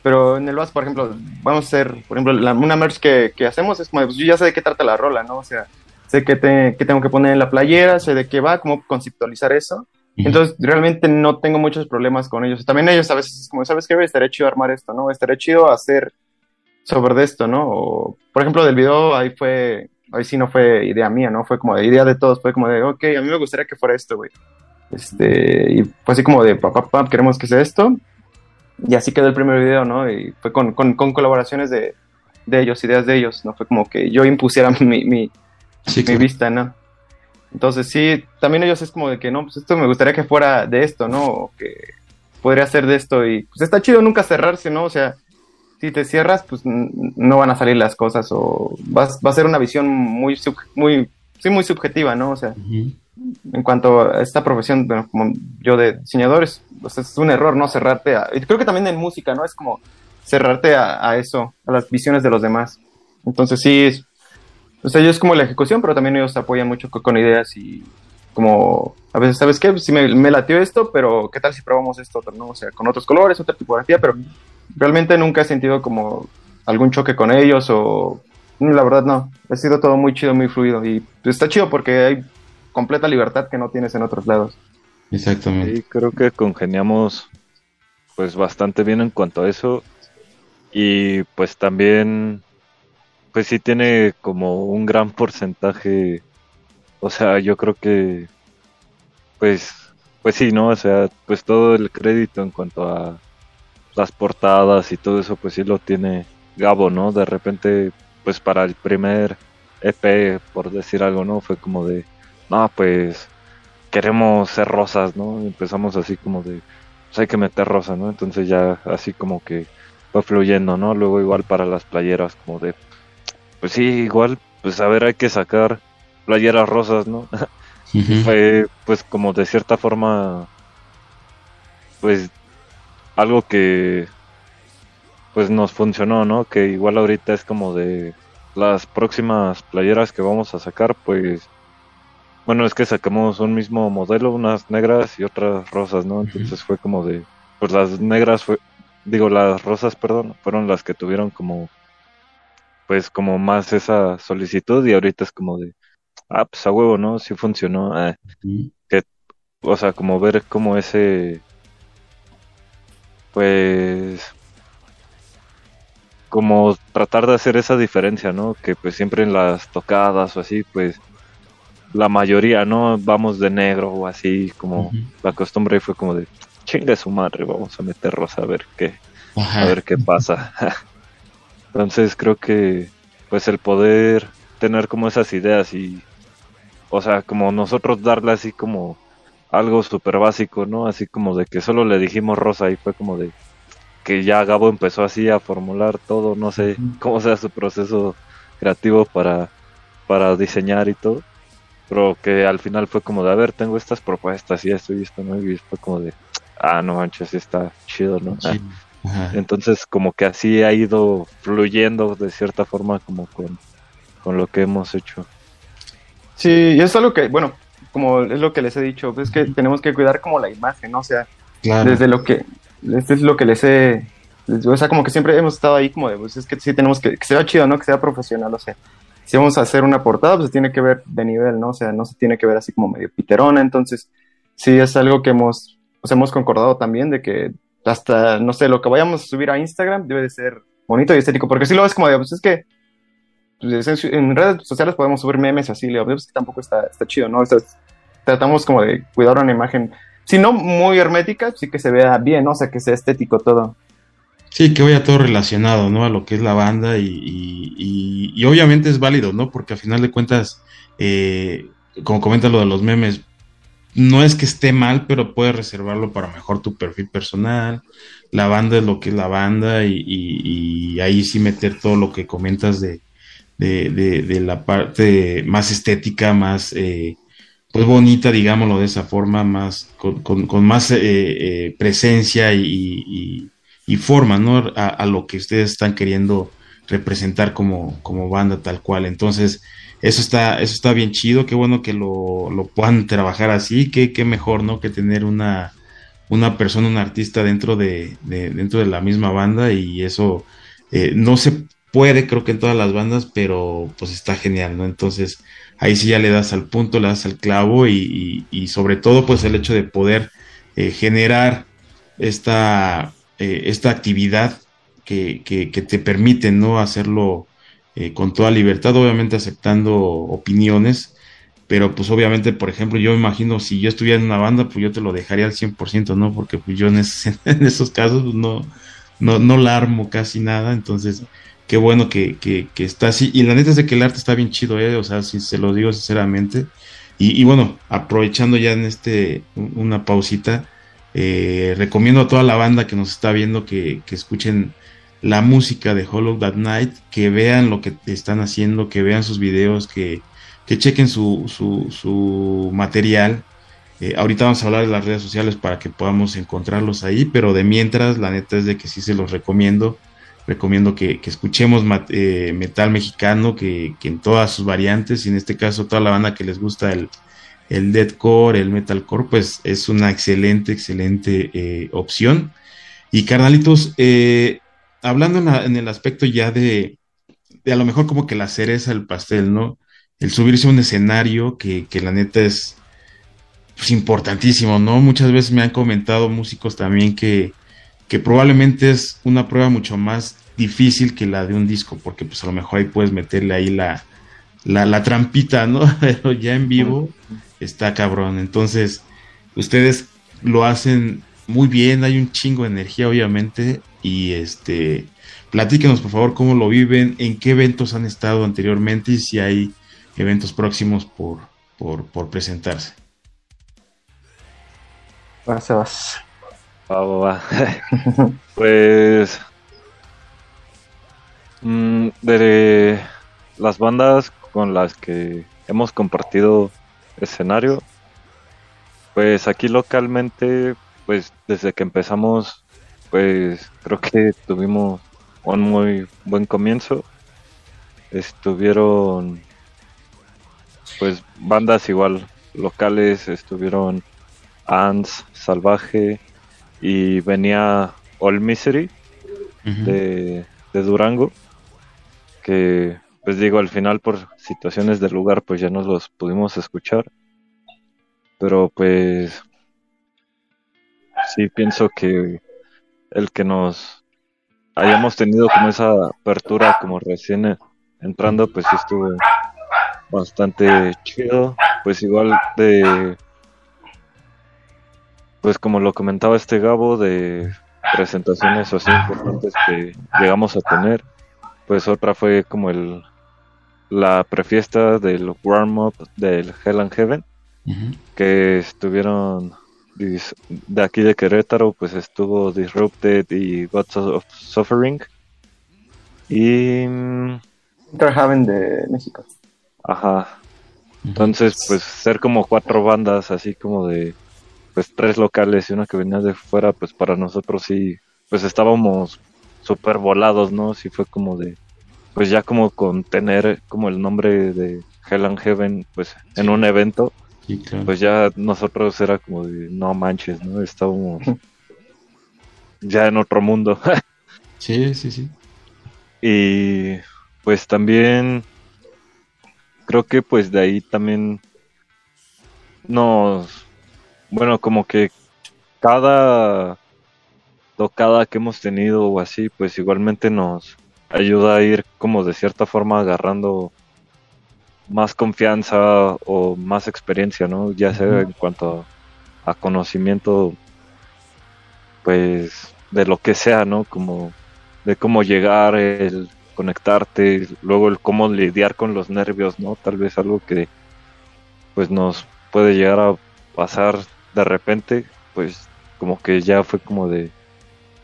pero en el VAS, por ejemplo, vamos a hacer, por ejemplo, una merch que, que hacemos es como, pues yo ya sé de qué trata la rola, ¿no? O sea, sé qué, te, qué tengo que poner en la playera, sé de qué va, cómo conceptualizar eso. Entonces, realmente no tengo muchos problemas con ellos. También ellos a veces es como, ¿sabes qué? Estaría chido armar esto, ¿no? Estaría chido hacer sobre de esto, ¿no? O, por ejemplo, del video ahí fue ahí sí no fue idea mía, ¿no? Fue como de idea de todos, fue como de, ok, a mí me gustaría que fuera esto, güey. Este, y fue así como de, papá, papá, queremos que sea esto. Y así quedó el primer video, ¿no? Y fue con, con, con colaboraciones de, de, ellos, ideas de ellos, ¿no? Fue como que yo impusiera (laughs) mi, mi, mi vista, ¿no? Entonces sí, también ellos es como de que, no, pues esto me gustaría que fuera de esto, ¿no? O que podría ser de esto y pues está chido nunca cerrarse, ¿no? O sea, si te cierras, pues no van a salir las cosas o vas, va a ser una visión muy, muy, sí, muy subjetiva, ¿no? O sea, en cuanto a esta profesión, bueno, como yo de diseñadores, pues es un error, ¿no? Cerrarte a, y creo que también en música, ¿no? Es como cerrarte a, eso, a las visiones de los demás. Entonces sí, o sea, yo es como la ejecución, pero también ellos apoyan mucho con, ideas y como a veces, ¿sabes qué? Si me, me latió esto, pero ¿qué tal si probamos esto otro, no? O sea, con otros colores, otra tipografía, pero realmente nunca he sentido como algún choque con ellos o mm, la verdad no, ha sido todo muy chido, muy fluido y está chido porque hay completa libertad que no tienes en otros lados. Exactamente. Y creo que congeniamos pues bastante bien en cuanto a eso y pues también pues sí tiene como un gran porcentaje, o sea, yo creo que, pues, pues sí, ¿no? O sea, pues todo el crédito en cuanto a las portadas y todo eso, pues sí lo tiene Gabo, ¿no? De repente, pues para el primer EP, por decir algo, ¿no? Fue como de, no, pues queremos ser rosas, ¿no? Empezamos así como de, pues hay que meter rosas, ¿no? Entonces ya así como que fue fluyendo, ¿no? Luego igual para las playeras, como de, pues sí, igual, pues a ver, hay que sacar playeras rosas, ¿no? (laughs) fue pues como de cierta forma, pues algo que pues nos funcionó, ¿no? Que igual ahorita es como de las próximas playeras que vamos a sacar, pues bueno, es que sacamos un mismo modelo, unas negras y otras rosas, ¿no? Entonces fue como de, pues las negras fue, digo, las rosas, perdón, fueron las que tuvieron como, pues como más esa solicitud y ahorita es como de, ah, pues a huevo, ¿no? Sí funcionó. Ah, que, o sea, como ver como ese, pues, como tratar de hacer esa diferencia, ¿no? Que pues siempre en las tocadas o así, pues la mayoría, ¿no? Vamos de negro o así, como la costumbre fue como de chinga su madre, vamos a meter rosa a ver qué, a ver qué pasa. (laughs) Entonces creo que pues el poder tener como esas ideas y, o sea, como nosotros darle así como algo súper básico, ¿no? Así como de que solo le dijimos rosa y fue como de que ya Gabo empezó así a formular todo, no sé cómo sea su proceso creativo para, para diseñar y todo pero que al final fue como de, a ver, tengo estas propuestas y esto y esto, ¿no? Y fue como de, ah, no manches, está chido, ¿no? Ah. (laughs) Entonces, como que así ha ido fluyendo de cierta forma, como con, lo que hemos hecho. Sí, y es algo que, bueno, como es lo que les he dicho, es que tenemos que cuidar como la imagen, ¿no? O sea, desde lo que, este es lo que les he, o sea, como que siempre hemos estado ahí como de, pues es que sí tenemos que, que sea chido, ¿no? Que sea profesional, o sea, si vamos a hacer una portada, pues tiene que ver de nivel, ¿no? O sea, no se tiene que ver así como medio piterona, entonces sí es algo que hemos, pues hemos concordado también de que hasta, no sé, lo que vayamos a subir a Instagram debe de ser bonito y estético, porque si lo ves como de, pues es que pues, en redes sociales podemos subir memes así, le pues tampoco está, está chido, ¿no? tratamos como de cuidar una imagen, si no muy hermética, sí que se vea bien, ¿no? O sea, que sea estético todo. Sí, que vaya todo relacionado, ¿no? A lo que es la banda y, y, obviamente es válido, ¿no? Porque al final de cuentas, eh, como comenta lo de los memes, no es que esté mal, pero puedes reservarlo para mejor tu perfil personal. La banda es lo que es la banda y, y ahí sí meter todo lo que comentas de, de, la parte más estética, más... Eh, pues bonita, digámoslo de esa forma, más con, con, más eh, eh, presencia y, y forma, ¿no? A, lo que ustedes están queriendo representar como, como banda tal cual. Entonces, eso está, eso está bien chido, qué bueno que lo, lo puedan trabajar así, qué, qué mejor, ¿no? Que tener una, una persona, un artista dentro de, dentro de la misma banda y eso eh, no se puede, creo que en todas las bandas, pero pues está genial, ¿no? Entonces, ahí sí ya le das al punto, le das al clavo y, y, sobre todo pues el hecho de poder eh, generar esta eh, esta actividad que, que, te permite no hacerlo eh, con toda libertad, obviamente aceptando opiniones, pero pues obviamente, por ejemplo, yo imagino si yo estuviera en una banda, pues yo te lo dejaría al 100%, ¿no? Porque pues yo (laughs) en, esos casos pues, no, no, no la armo casi nada, entonces qué bueno que, que, que, está así. Y la neta es de que el arte está bien chido, ¿eh? O sea, si se lo digo sinceramente. Y, bueno, aprovechando ya en este, una pausita, eh, recomiendo a toda la banda que nos está viendo que, escuchen la música de Hollow That Night, que vean lo que están haciendo, que vean sus videos, que, chequen su, su, material. Eh, ahorita vamos a hablar de las redes sociales para que podamos encontrarlos ahí, pero de mientras, la neta es de que sí se los recomiendo. Recomiendo que, escuchemos eh, metal mexicano, que, que, en todas sus variantes, y en este caso toda la banda que les gusta el, el deathcore, el metalcore, pues es una excelente, excelente eh, opción. Y carnalitos, eh, hablando en, el aspecto ya de, de, a lo mejor como que la cereza del pastel, ¿no? El subirse a un escenario que, que la neta es pues, importantísimo, ¿no? Muchas veces me han comentado músicos también que, que probablemente es una prueba mucho más difícil que la de un disco, porque pues a lo mejor ahí puedes meterle ahí la, la, la trampita, ¿no? (laughs) Pero ya en vivo está cabrón. Entonces, ustedes lo hacen muy bien, hay un chingo de energía, obviamente, y este, platíquenos por favor cómo lo viven, en qué eventos han estado anteriormente y si hay eventos próximos por, por, por presentarse. Vas, vas. Va, va, va. (laughs) pues mm, de las bandas con las que hemos compartido escenario, pues aquí localmente, pues desde que empezamos, pues creo que tuvimos un muy buen comienzo. Estuvieron pues bandas igual locales, estuvieron Ants, Salvaje y venía All Misery de, de Durango, que pues digo, al final por situaciones del lugar pues ya no los pudimos escuchar. Pero pues sí pienso que el que nos hayamos tenido como esa apertura como recién entrando pues sí estuvo bastante chido. Pues igual de pues como lo comentaba este Gabo de presentaciones así importantes que llegamos a tener pues otra fue como el la prefiesta del warm-up del Hell and Heaven, que estuvieron de aquí de Querétaro, pues estuvo Disrupted y Gods of Suffering. Y. Heaven de México. Ajá. Entonces, pues ser como cuatro bandas, así como de. Pues tres locales y una que venía de fuera, pues para nosotros sí. Pues estábamos súper volados, ¿no? Sí fue como de pues ya como con tener como el nombre de Hell and Heaven pues en un evento pues ya nosotros era como de no manches no estábamos ya en otro mundo (laughs) sí sí sí. Y pues también creo que pues de ahí también nos bueno como que cada tocada que hemos tenido o así pues igualmente nos ayuda a ir como de cierta forma agarrando más confianza o más experiencia, ¿no? Ya sea en cuanto a, conocimiento, pues de lo que sea, ¿no? Como de cómo llegar, el conectarte, luego el cómo lidiar con los nervios, ¿no? Tal vez algo que pues nos puede llegar a pasar de repente, pues como que ya fue como de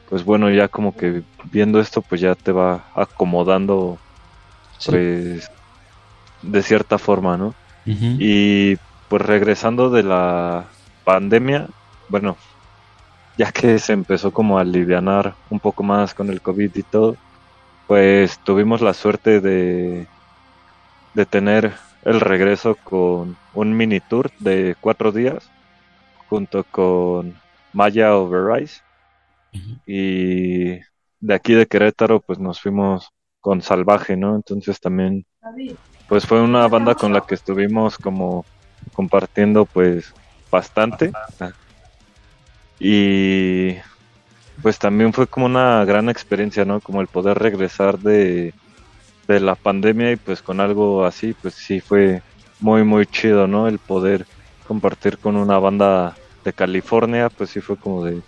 pues bueno, ya como que viendo esto, pues ya te va acomodando, pues, de cierta forma, ¿no? Y pues regresando de la pandemia, bueno, ya que se empezó como a alivianar un poco más con el COVID y todo, pues tuvimos la suerte de, de tener el regreso con un mini tour de cuatro días junto con Maya Overrise y de aquí de Querétaro, pues nos fuimos con Salvaje, ¿no? Entonces también, pues fue una banda con la que estuvimos como compartiendo, pues, bastante. Y pues también fue como una gran experiencia, ¿no? Como el poder regresar de, de la pandemia y pues con algo así, pues sí fue muy, muy chido, ¿no? El poder compartir con una banda de California, pues sí fue como de,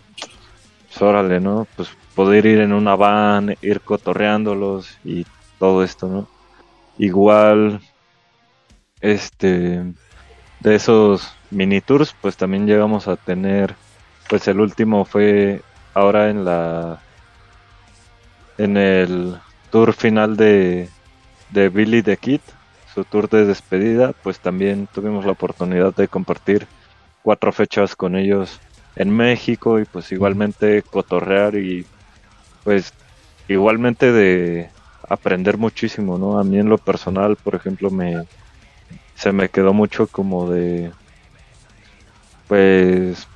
pues, órale, ¿no? Pues poder ir en una van, ir cotorreándolos y todo esto, ¿no? Igual, este, de esos mini tours, pues también llegamos a tener, pues el último fue ahora en la, en el tour final de, de Billy the Kid, su tour de despedida, pues también tuvimos la oportunidad de compartir cuatro fechas con ellos en México y pues igualmente cotorrear y pues igualmente de aprender muchísimo, ¿no? A mí en lo personal, por ejemplo, me se me quedó mucho como de pues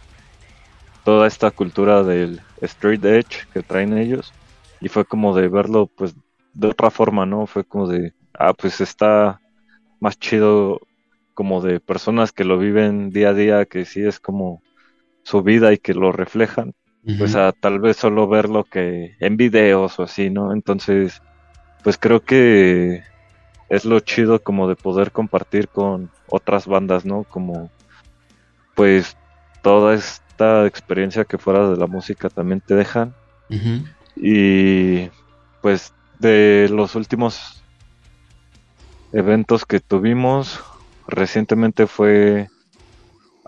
toda esta cultura del street edge que traen ellos y fue como de verlo pues de otra forma, ¿no? Fue como de ah, pues está más chido como de personas que lo viven día a día que sí es como su vida y que lo reflejan, pues a tal vez solo verlo que en videos o así, ¿no? Entonces, pues creo que es lo chido como de poder compartir con otras bandas, ¿no? Como pues toda esta experiencia que fuera de la música también te dejan. Y pues de los últimos eventos que tuvimos, recientemente fue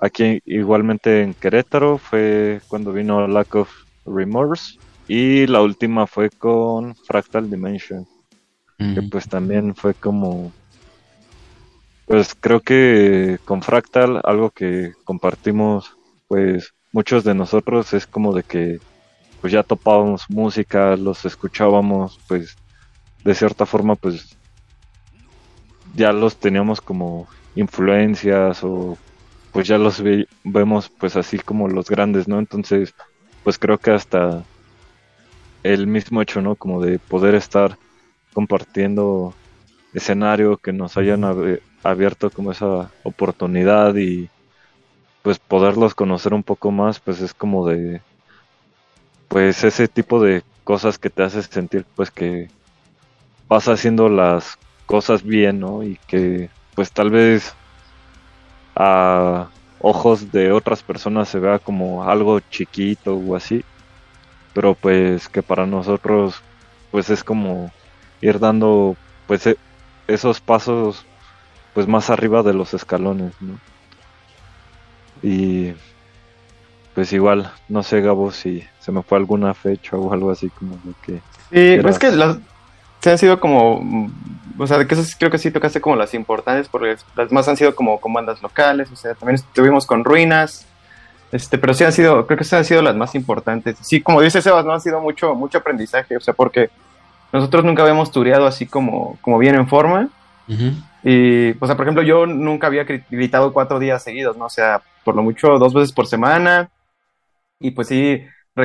aquí igualmente en Querétaro, fue cuando vino Lack of Remorse. Y la última fue con Fractal Dimension, que pues también fue como pues creo que con Fractal algo que compartimos pues muchos de nosotros es como de que pues ya topábamos música, los escuchábamos, pues de cierta forma pues ya los teníamos como influencias o pues ya los vemos pues así como los grandes, ¿no? Entonces pues creo que hasta el mismo hecho, ¿no? Como de poder estar compartiendo escenario que nos hayan abierto como esa oportunidad y pues poderlos conocer un poco más, pues es como de pues ese tipo de cosas que te haces sentir pues que vas haciendo las cosas bien, ¿no? Y que pues tal vez a ojos de otras personas se vea como algo chiquito o así, pero pues que para nosotros pues es como ir dando pues e, esos pasos pues más arriba de los escalones, ¿no? Y pues igual, no sé Gabo si se me fue alguna fecha o algo así como de que... Sí, es que las, se han sido como, mm, o sea, de que creo que sí tocaste como las importantes, porque las más han sido como con bandas locales, o sea, también estuvimos con Ruinas, este, pero sí han sido, creo que sí han sido las más importantes. Sí, como dice Sebas, no han sido mucho, mucho aprendizaje, o sea, porque nosotros nunca habíamos tureado así como, como bien en forma, y, o sea, por ejemplo, yo nunca había gritado cuatro días seguidos, ¿no? O sea, por lo mucho dos veces por semana. Y pues sí,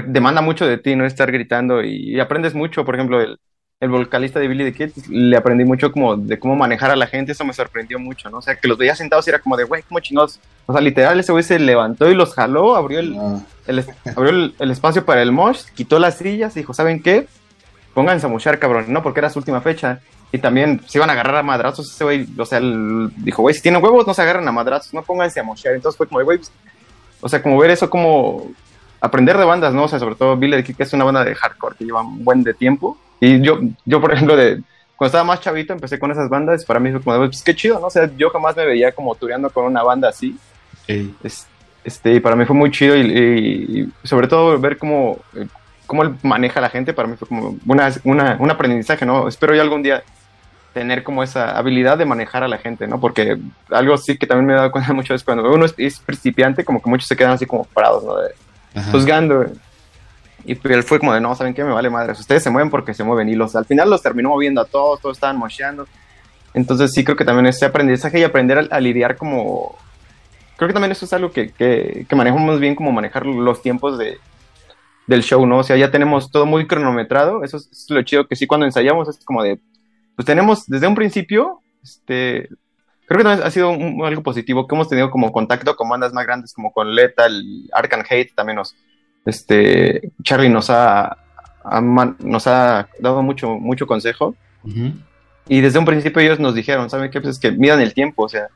demanda mucho de ti, ¿no? Estar gritando y, aprendes mucho. Por ejemplo, el, el vocalista de Billy the Kid, le aprendí mucho como de cómo manejar a la gente. Eso me sorprendió mucho, ¿no? O sea, que los veía sentados y era como de, güey, ¿cómo chingados? O sea, literal, ese güey se levantó y los jaló, abrió el, ah. abrió el, espacio para el mosh, quitó las sillas y dijo, ¿saben qué? Pónganse a mochar, cabrón, ¿no? Porque era su última fecha. Y también se iban a agarrar a madrazos. Ese güey, o sea, dijo, güey, si tienen huevos, no se agarran a madrazos, no pónganse a mochear. Entonces fue como, güey, o sea, como ver eso, como aprender de bandas, ¿no? O sea, sobre todo Billy que es una banda de hardcore que lleva un buen de tiempo. Y yo, yo por ejemplo, de cuando estaba más chavito, empecé con esas bandas. Para mí fue como, pues qué chido, ¿no? O sea, yo jamás me veía como tureando con una banda así. este, y para mí fue muy chido y, sobre todo ver cómo, cómo él maneja a la gente, para mí fue como una, una, un aprendizaje, ¿no? Espero yo algún día tener como esa habilidad de manejar a la gente, ¿no? Porque algo sí que también me he dado cuenta (laughs) muchas veces cuando uno es, principiante, como que muchos se quedan así como parados, ¿no? De, juzgando. Y él fue como de, no, ¿saben qué? Me vale madre. Ustedes se mueven porque se mueven. Y los, al final los terminó moviendo a todos, todos estaban mocheando. Entonces sí creo que también ese aprendizaje y aprender a, lidiar como... Creo que también eso es algo que, que, que manejamos bien, como manejar los tiempos de, del show, ¿no? O sea, ya tenemos todo muy cronometrado. Eso es, lo chido que sí cuando ensayamos es como de, pues tenemos desde un principio, este, creo que también ha sido algo positivo que hemos tenido como contacto con bandas más grandes como con Lethal, Arkham Hate, también nos, este, Charlie nos ha, nos ha dado mucho, mucho consejo. Y desde un principio ellos nos dijeron, ¿saben qué? Pues es que midan el tiempo, o sea,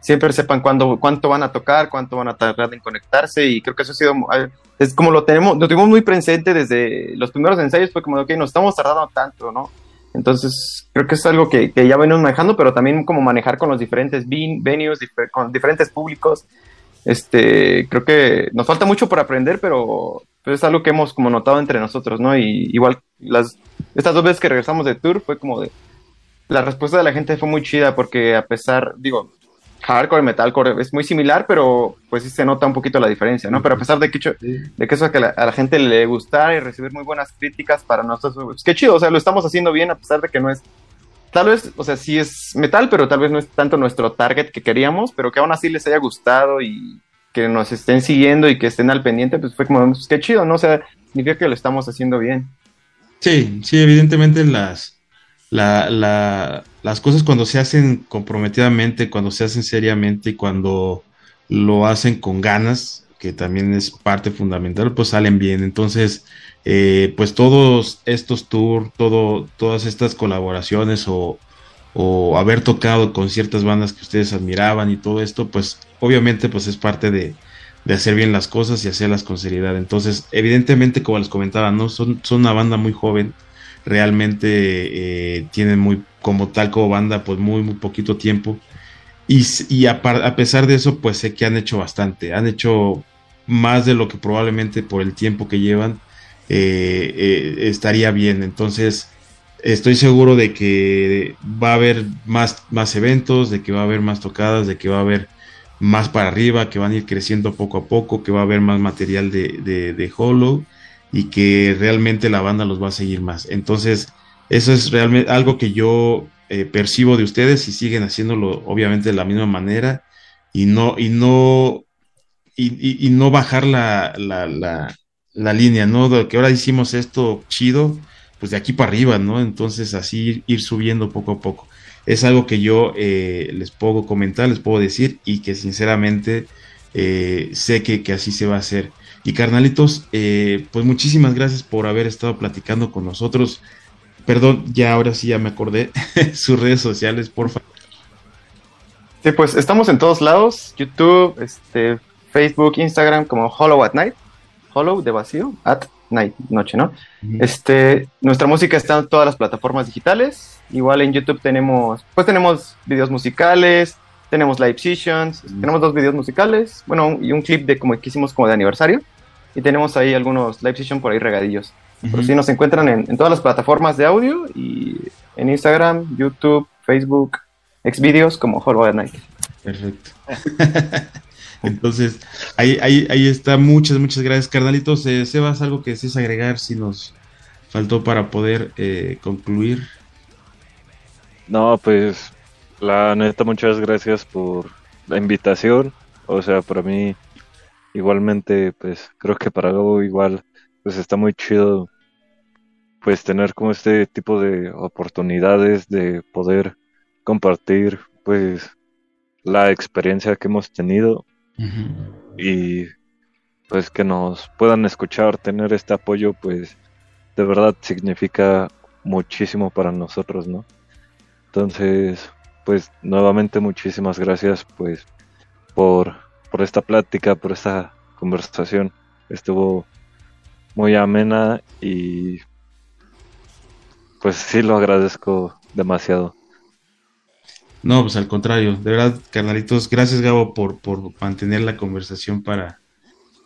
siempre sepan cuándo, cuánto van a tocar, cuánto van a tardar en conectarse y creo que eso ha sido, es como lo tenemos, lo tuvimos muy presente desde los primeros ensayos, fue como, ok, nos estamos tardando tanto, ¿no? Entonces, creo que es algo que, ya venimos manejando, pero también como manejar con los diferentes venues, con diferentes públicos. Este, creo que nos falta mucho por aprender, pero, es algo que hemos como notado entre nosotros, ¿no? Y igual, las, estas dos veces que regresamos de tour fue como de, la respuesta de la gente fue muy chida porque a pesar, digo, hardcore metalcore es muy similar, pero pues sí se nota un poquito la diferencia, ¿no? Pero a pesar de que, de que eso que a la gente le gustara y recibir muy buenas críticas para nosotros, pues qué chido, o sea, lo estamos haciendo bien a pesar de que no es, tal vez, o sea, sí es metal, pero tal vez no es tanto nuestro target que queríamos, pero que aún así les haya gustado y que nos estén siguiendo y que estén al pendiente, pues fue como, pues qué chido, ¿no? O sea, significa que lo estamos haciendo bien. Sí, sí, evidentemente las la, la, las cosas cuando se hacen comprometidamente, cuando se hacen seriamente y cuando lo hacen con ganas, que también es parte fundamental, pues salen bien. Entonces, eh, pues todos estos tours, todo, todas estas colaboraciones o, o haber tocado con ciertas bandas que ustedes admiraban y todo esto, pues obviamente pues es parte de, de hacer bien las cosas y hacerlas con seriedad. Entonces, evidentemente, como les comentaba, ¿no? Son, son una banda muy joven, realmente eh, tienen muy, como tal como banda, pues muy, muy poquito tiempo. Y, a, pesar de eso, pues sé que han hecho bastante, han hecho más de lo que probablemente por el tiempo que llevan eh, eh, estaría bien. Entonces, estoy seguro de que va a haber más, más eventos, de que va a haber más tocadas, de que va a haber más para arriba, que van a ir creciendo poco a poco, que va a haber más material de, de, de Hollow y que realmente la banda los va a seguir más. Entonces, eso es realmente algo que yo eh, percibo de ustedes y siguen haciéndolo obviamente de la misma manera y no, y no, y, no bajar la, la, la, la, línea, ¿no? De que ahora hicimos esto chido, pues de aquí para arriba, ¿no? Entonces así ir, ir subiendo poco a poco es algo que yo eh, les puedo comentar, les puedo decir y que sinceramente eh, sé que, que, así se va a hacer. Y carnalitos, eh, pues muchísimas gracias por haber estado platicando con nosotros. Perdón, ya ahora sí ya me acordé. (laughs) Sus redes sociales, por favor. Sí, pues estamos en todos lados, YouTube, este, Facebook, Instagram, como Hollow at Night, Hollow de vacío, at night, noche, ¿no? Uh -huh. Este, nuestra música está en todas las plataformas digitales, Igual en YouTube tenemos, pues tenemos videos musicales, tenemos live sessions, tenemos dos videos musicales, bueno, y un clip de como que hicimos como de aniversario. Y tenemos ahí algunos live sessions por ahí regadillos. Uh -huh. Pero sí nos encuentran en, en, todas las plataformas de audio y en Instagram, YouTube, Facebook, Xvideos como Hollow at Night. Perfecto. (laughs) Entonces, ahí, ahí, ahí está. Muchas, muchas gracias, carnalitos. Eh, Sebas, algo que desees agregar si nos faltó para poder eh, concluir. No, pues la neta, muchas gracias por la invitación. O sea, para mí, igualmente, pues creo que para Gabo igual, pues está muy chido, pues tener como este tipo de oportunidades de poder compartir, pues, la experiencia que hemos tenido uh -huh. y pues que nos puedan escuchar, tener este apoyo, pues de verdad significa muchísimo para nosotros, ¿no? Entonces, pues nuevamente muchísimas gracias pues por, por esta plática, por esta conversación. Estuvo muy amena y pues sí lo agradezco demasiado. No, pues al contrario, de verdad, carnalitos, gracias Gabo por, por mantener la conversación para,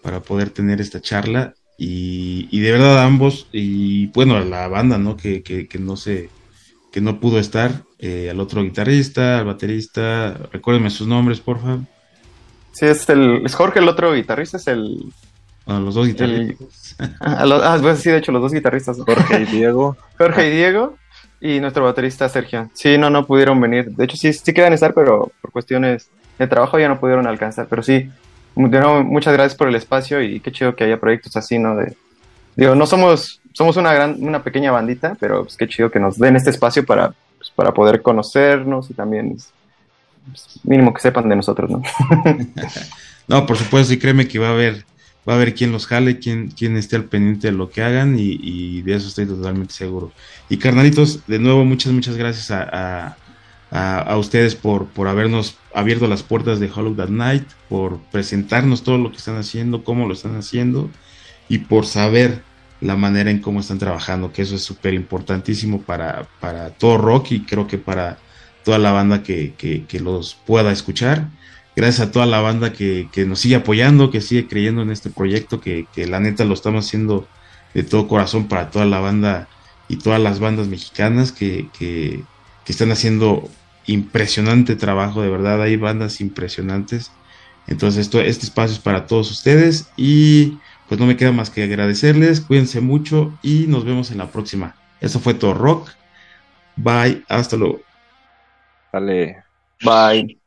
para poder tener esta charla y, y de verdad ambos y bueno, a la banda, ¿no? Que, que, que no se que no pudo estar, eh, al otro guitarrista, al baterista, recuérdenme sus nombres, porfa. Sí, es, el, es Jorge, el otro guitarrista es el... Bueno, los dos guitarristas. El, ah, pues sí, de hecho, los dos guitarristas. Jorge y Diego. (laughs) Jorge y Diego. Y nuestro baterista Sergio. Sí, no, no pudieron venir. De hecho, sí, sí querían estar, pero por cuestiones de trabajo ya no pudieron alcanzar. Pero sí, de nuevo, muchas gracias por el espacio y qué chido que haya proyectos así, ¿no? De, digo, no somos somos una gran, una pequeña bandita, pero pues qué chido que nos den este espacio para, pues, para poder conocernos y también mínimo que sepan de nosotros, ¿no? (laughs) no, por supuesto, y créeme que va a haber, va a haber quien los jale, quien, quien esté al pendiente de lo que hagan, y, y de eso estoy totalmente seguro. Y carnalitos, de nuevo, muchas, muchas gracias a, a, a, ustedes por, por habernos abierto las puertas de Hollow That Night, por presentarnos todo lo que están haciendo, cómo lo están haciendo, y por saber la manera en cómo están trabajando, que eso es súper importantísimo para, para todo rock y creo que para toda la banda que, que, los pueda escuchar. Gracias a toda la banda que, que nos sigue apoyando, que sigue creyendo en este proyecto, que, la neta lo estamos haciendo de todo corazón para toda la banda y todas las bandas mexicanas que están haciendo impresionante trabajo, de verdad, hay bandas impresionantes. Entonces, esto, este espacio es para todos ustedes y pues no me queda más que agradecerles, cuídense mucho y nos vemos en la próxima. Eso fue todo rock. Bye, hasta luego. Vale. Bye.